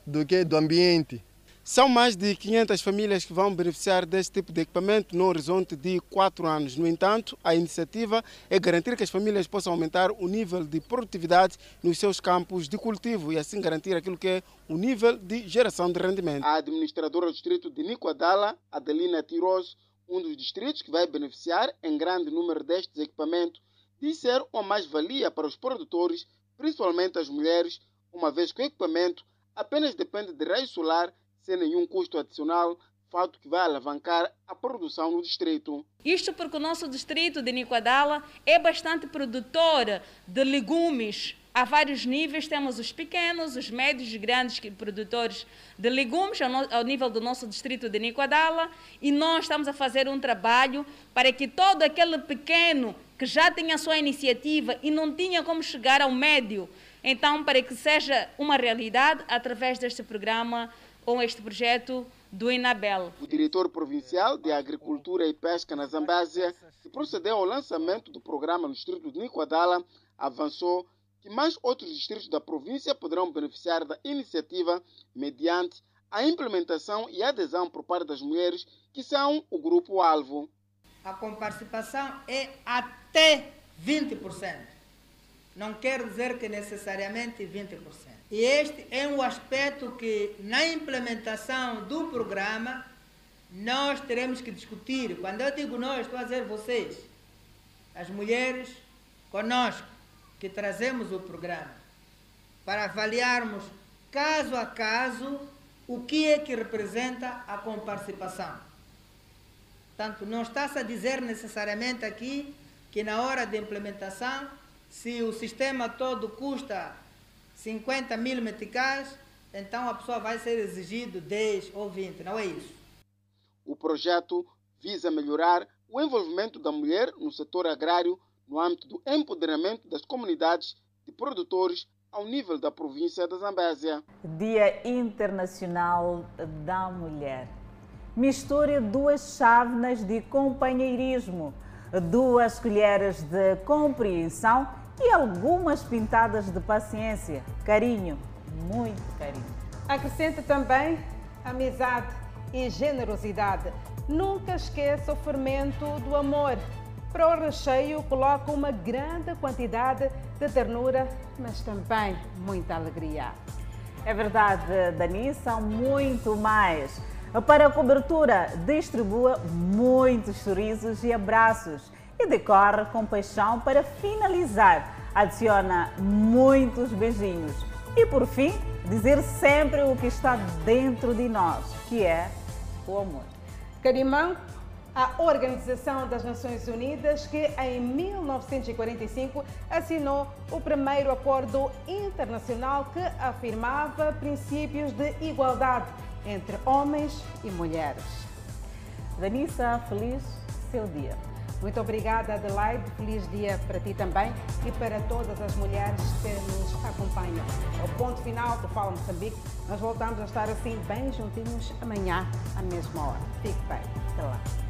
[SPEAKER 36] do que do ambiente.
[SPEAKER 35] São mais de 500 famílias que vão beneficiar deste tipo de equipamento no horizonte de quatro anos. No entanto, a iniciativa é garantir que as famílias possam aumentar o nível de produtividade nos seus campos de cultivo e assim garantir aquilo que é o nível de geração de rendimento. A administradora do distrito de Nicoadala, Adelina Tiroz, um dos distritos que vai beneficiar em grande número destes equipamentos, diz ser uma mais-valia para os produtores, principalmente as mulheres, uma vez que o equipamento apenas depende de raio solar sem nenhum custo adicional, fato que vai alavancar a produção no distrito.
[SPEAKER 37] Isto porque o nosso distrito de Nicoadala é bastante produtor de legumes a vários níveis. Temos os pequenos, os médios e grandes produtores de legumes ao, nível do nosso distrito de Nicoadala e nós estamos a fazer um trabalho para que todo aquele pequeno que já tinha a sua iniciativa e não tinha como chegar ao médio, então para que seja uma realidade através deste programa com este projeto do Inabel.
[SPEAKER 35] O diretor provincial de Agricultura e Pesca na Zambésia, que procedeu ao lançamento do programa no distrito de Nicoadala, avançou que mais outros distritos da província poderão beneficiar da iniciativa mediante a implementação e adesão por parte das mulheres, que são o grupo-alvo.
[SPEAKER 38] A comparticipação é até 20%. Não quer dizer que necessariamente 20%. E este é um aspecto que, na implementação do programa, nós teremos que discutir. Quando eu digo nós, estou a dizer vocês, as mulheres, conosco, que trazemos o programa, para avaliarmos caso a caso o que é que representa a comparticipação. Portanto, não está-se a dizer necessariamente aqui que na hora de implementação, se o sistema todo custa 50 mil meticais, então a pessoa vai ser exigido 10 ou 20, não é isso.
[SPEAKER 35] O projeto visa melhorar o envolvimento da mulher no setor agrário no âmbito do empoderamento das comunidades de produtores ao nível da província da Zambésia.
[SPEAKER 1] Dia Internacional da Mulher. Misture duas chávenas de companheirismo, duas colheres de compreensão e algumas pintadas de paciência, carinho, muito carinho.
[SPEAKER 2] Acrescente também amizade e generosidade. Nunca esqueça o fermento do amor. Para o recheio, coloque uma grande quantidade de ternura, mas também muita alegria.
[SPEAKER 1] É verdade, Dani, são muito mais. Para a cobertura, distribua muitos sorrisos e abraços e decore com paixão para finalizar. Adiciona muitos beijinhos. E por fim, dizer sempre o que está dentro de nós, que é o amor.
[SPEAKER 2] Carimão, a Organização das Nações Unidas, que em 1945 assinou o primeiro acordo internacional que afirmava princípios de igualdade entre homens e mulheres.
[SPEAKER 1] Danissa, feliz seu dia.
[SPEAKER 2] Muito obrigada, Adelaide. Feliz dia para ti também e para todas as mulheres que nos acompanham. É o ponto final do Fala Moçambique. Nós voltamos a estar assim bem juntinhos amanhã, à mesma hora. Fique bem. Até lá.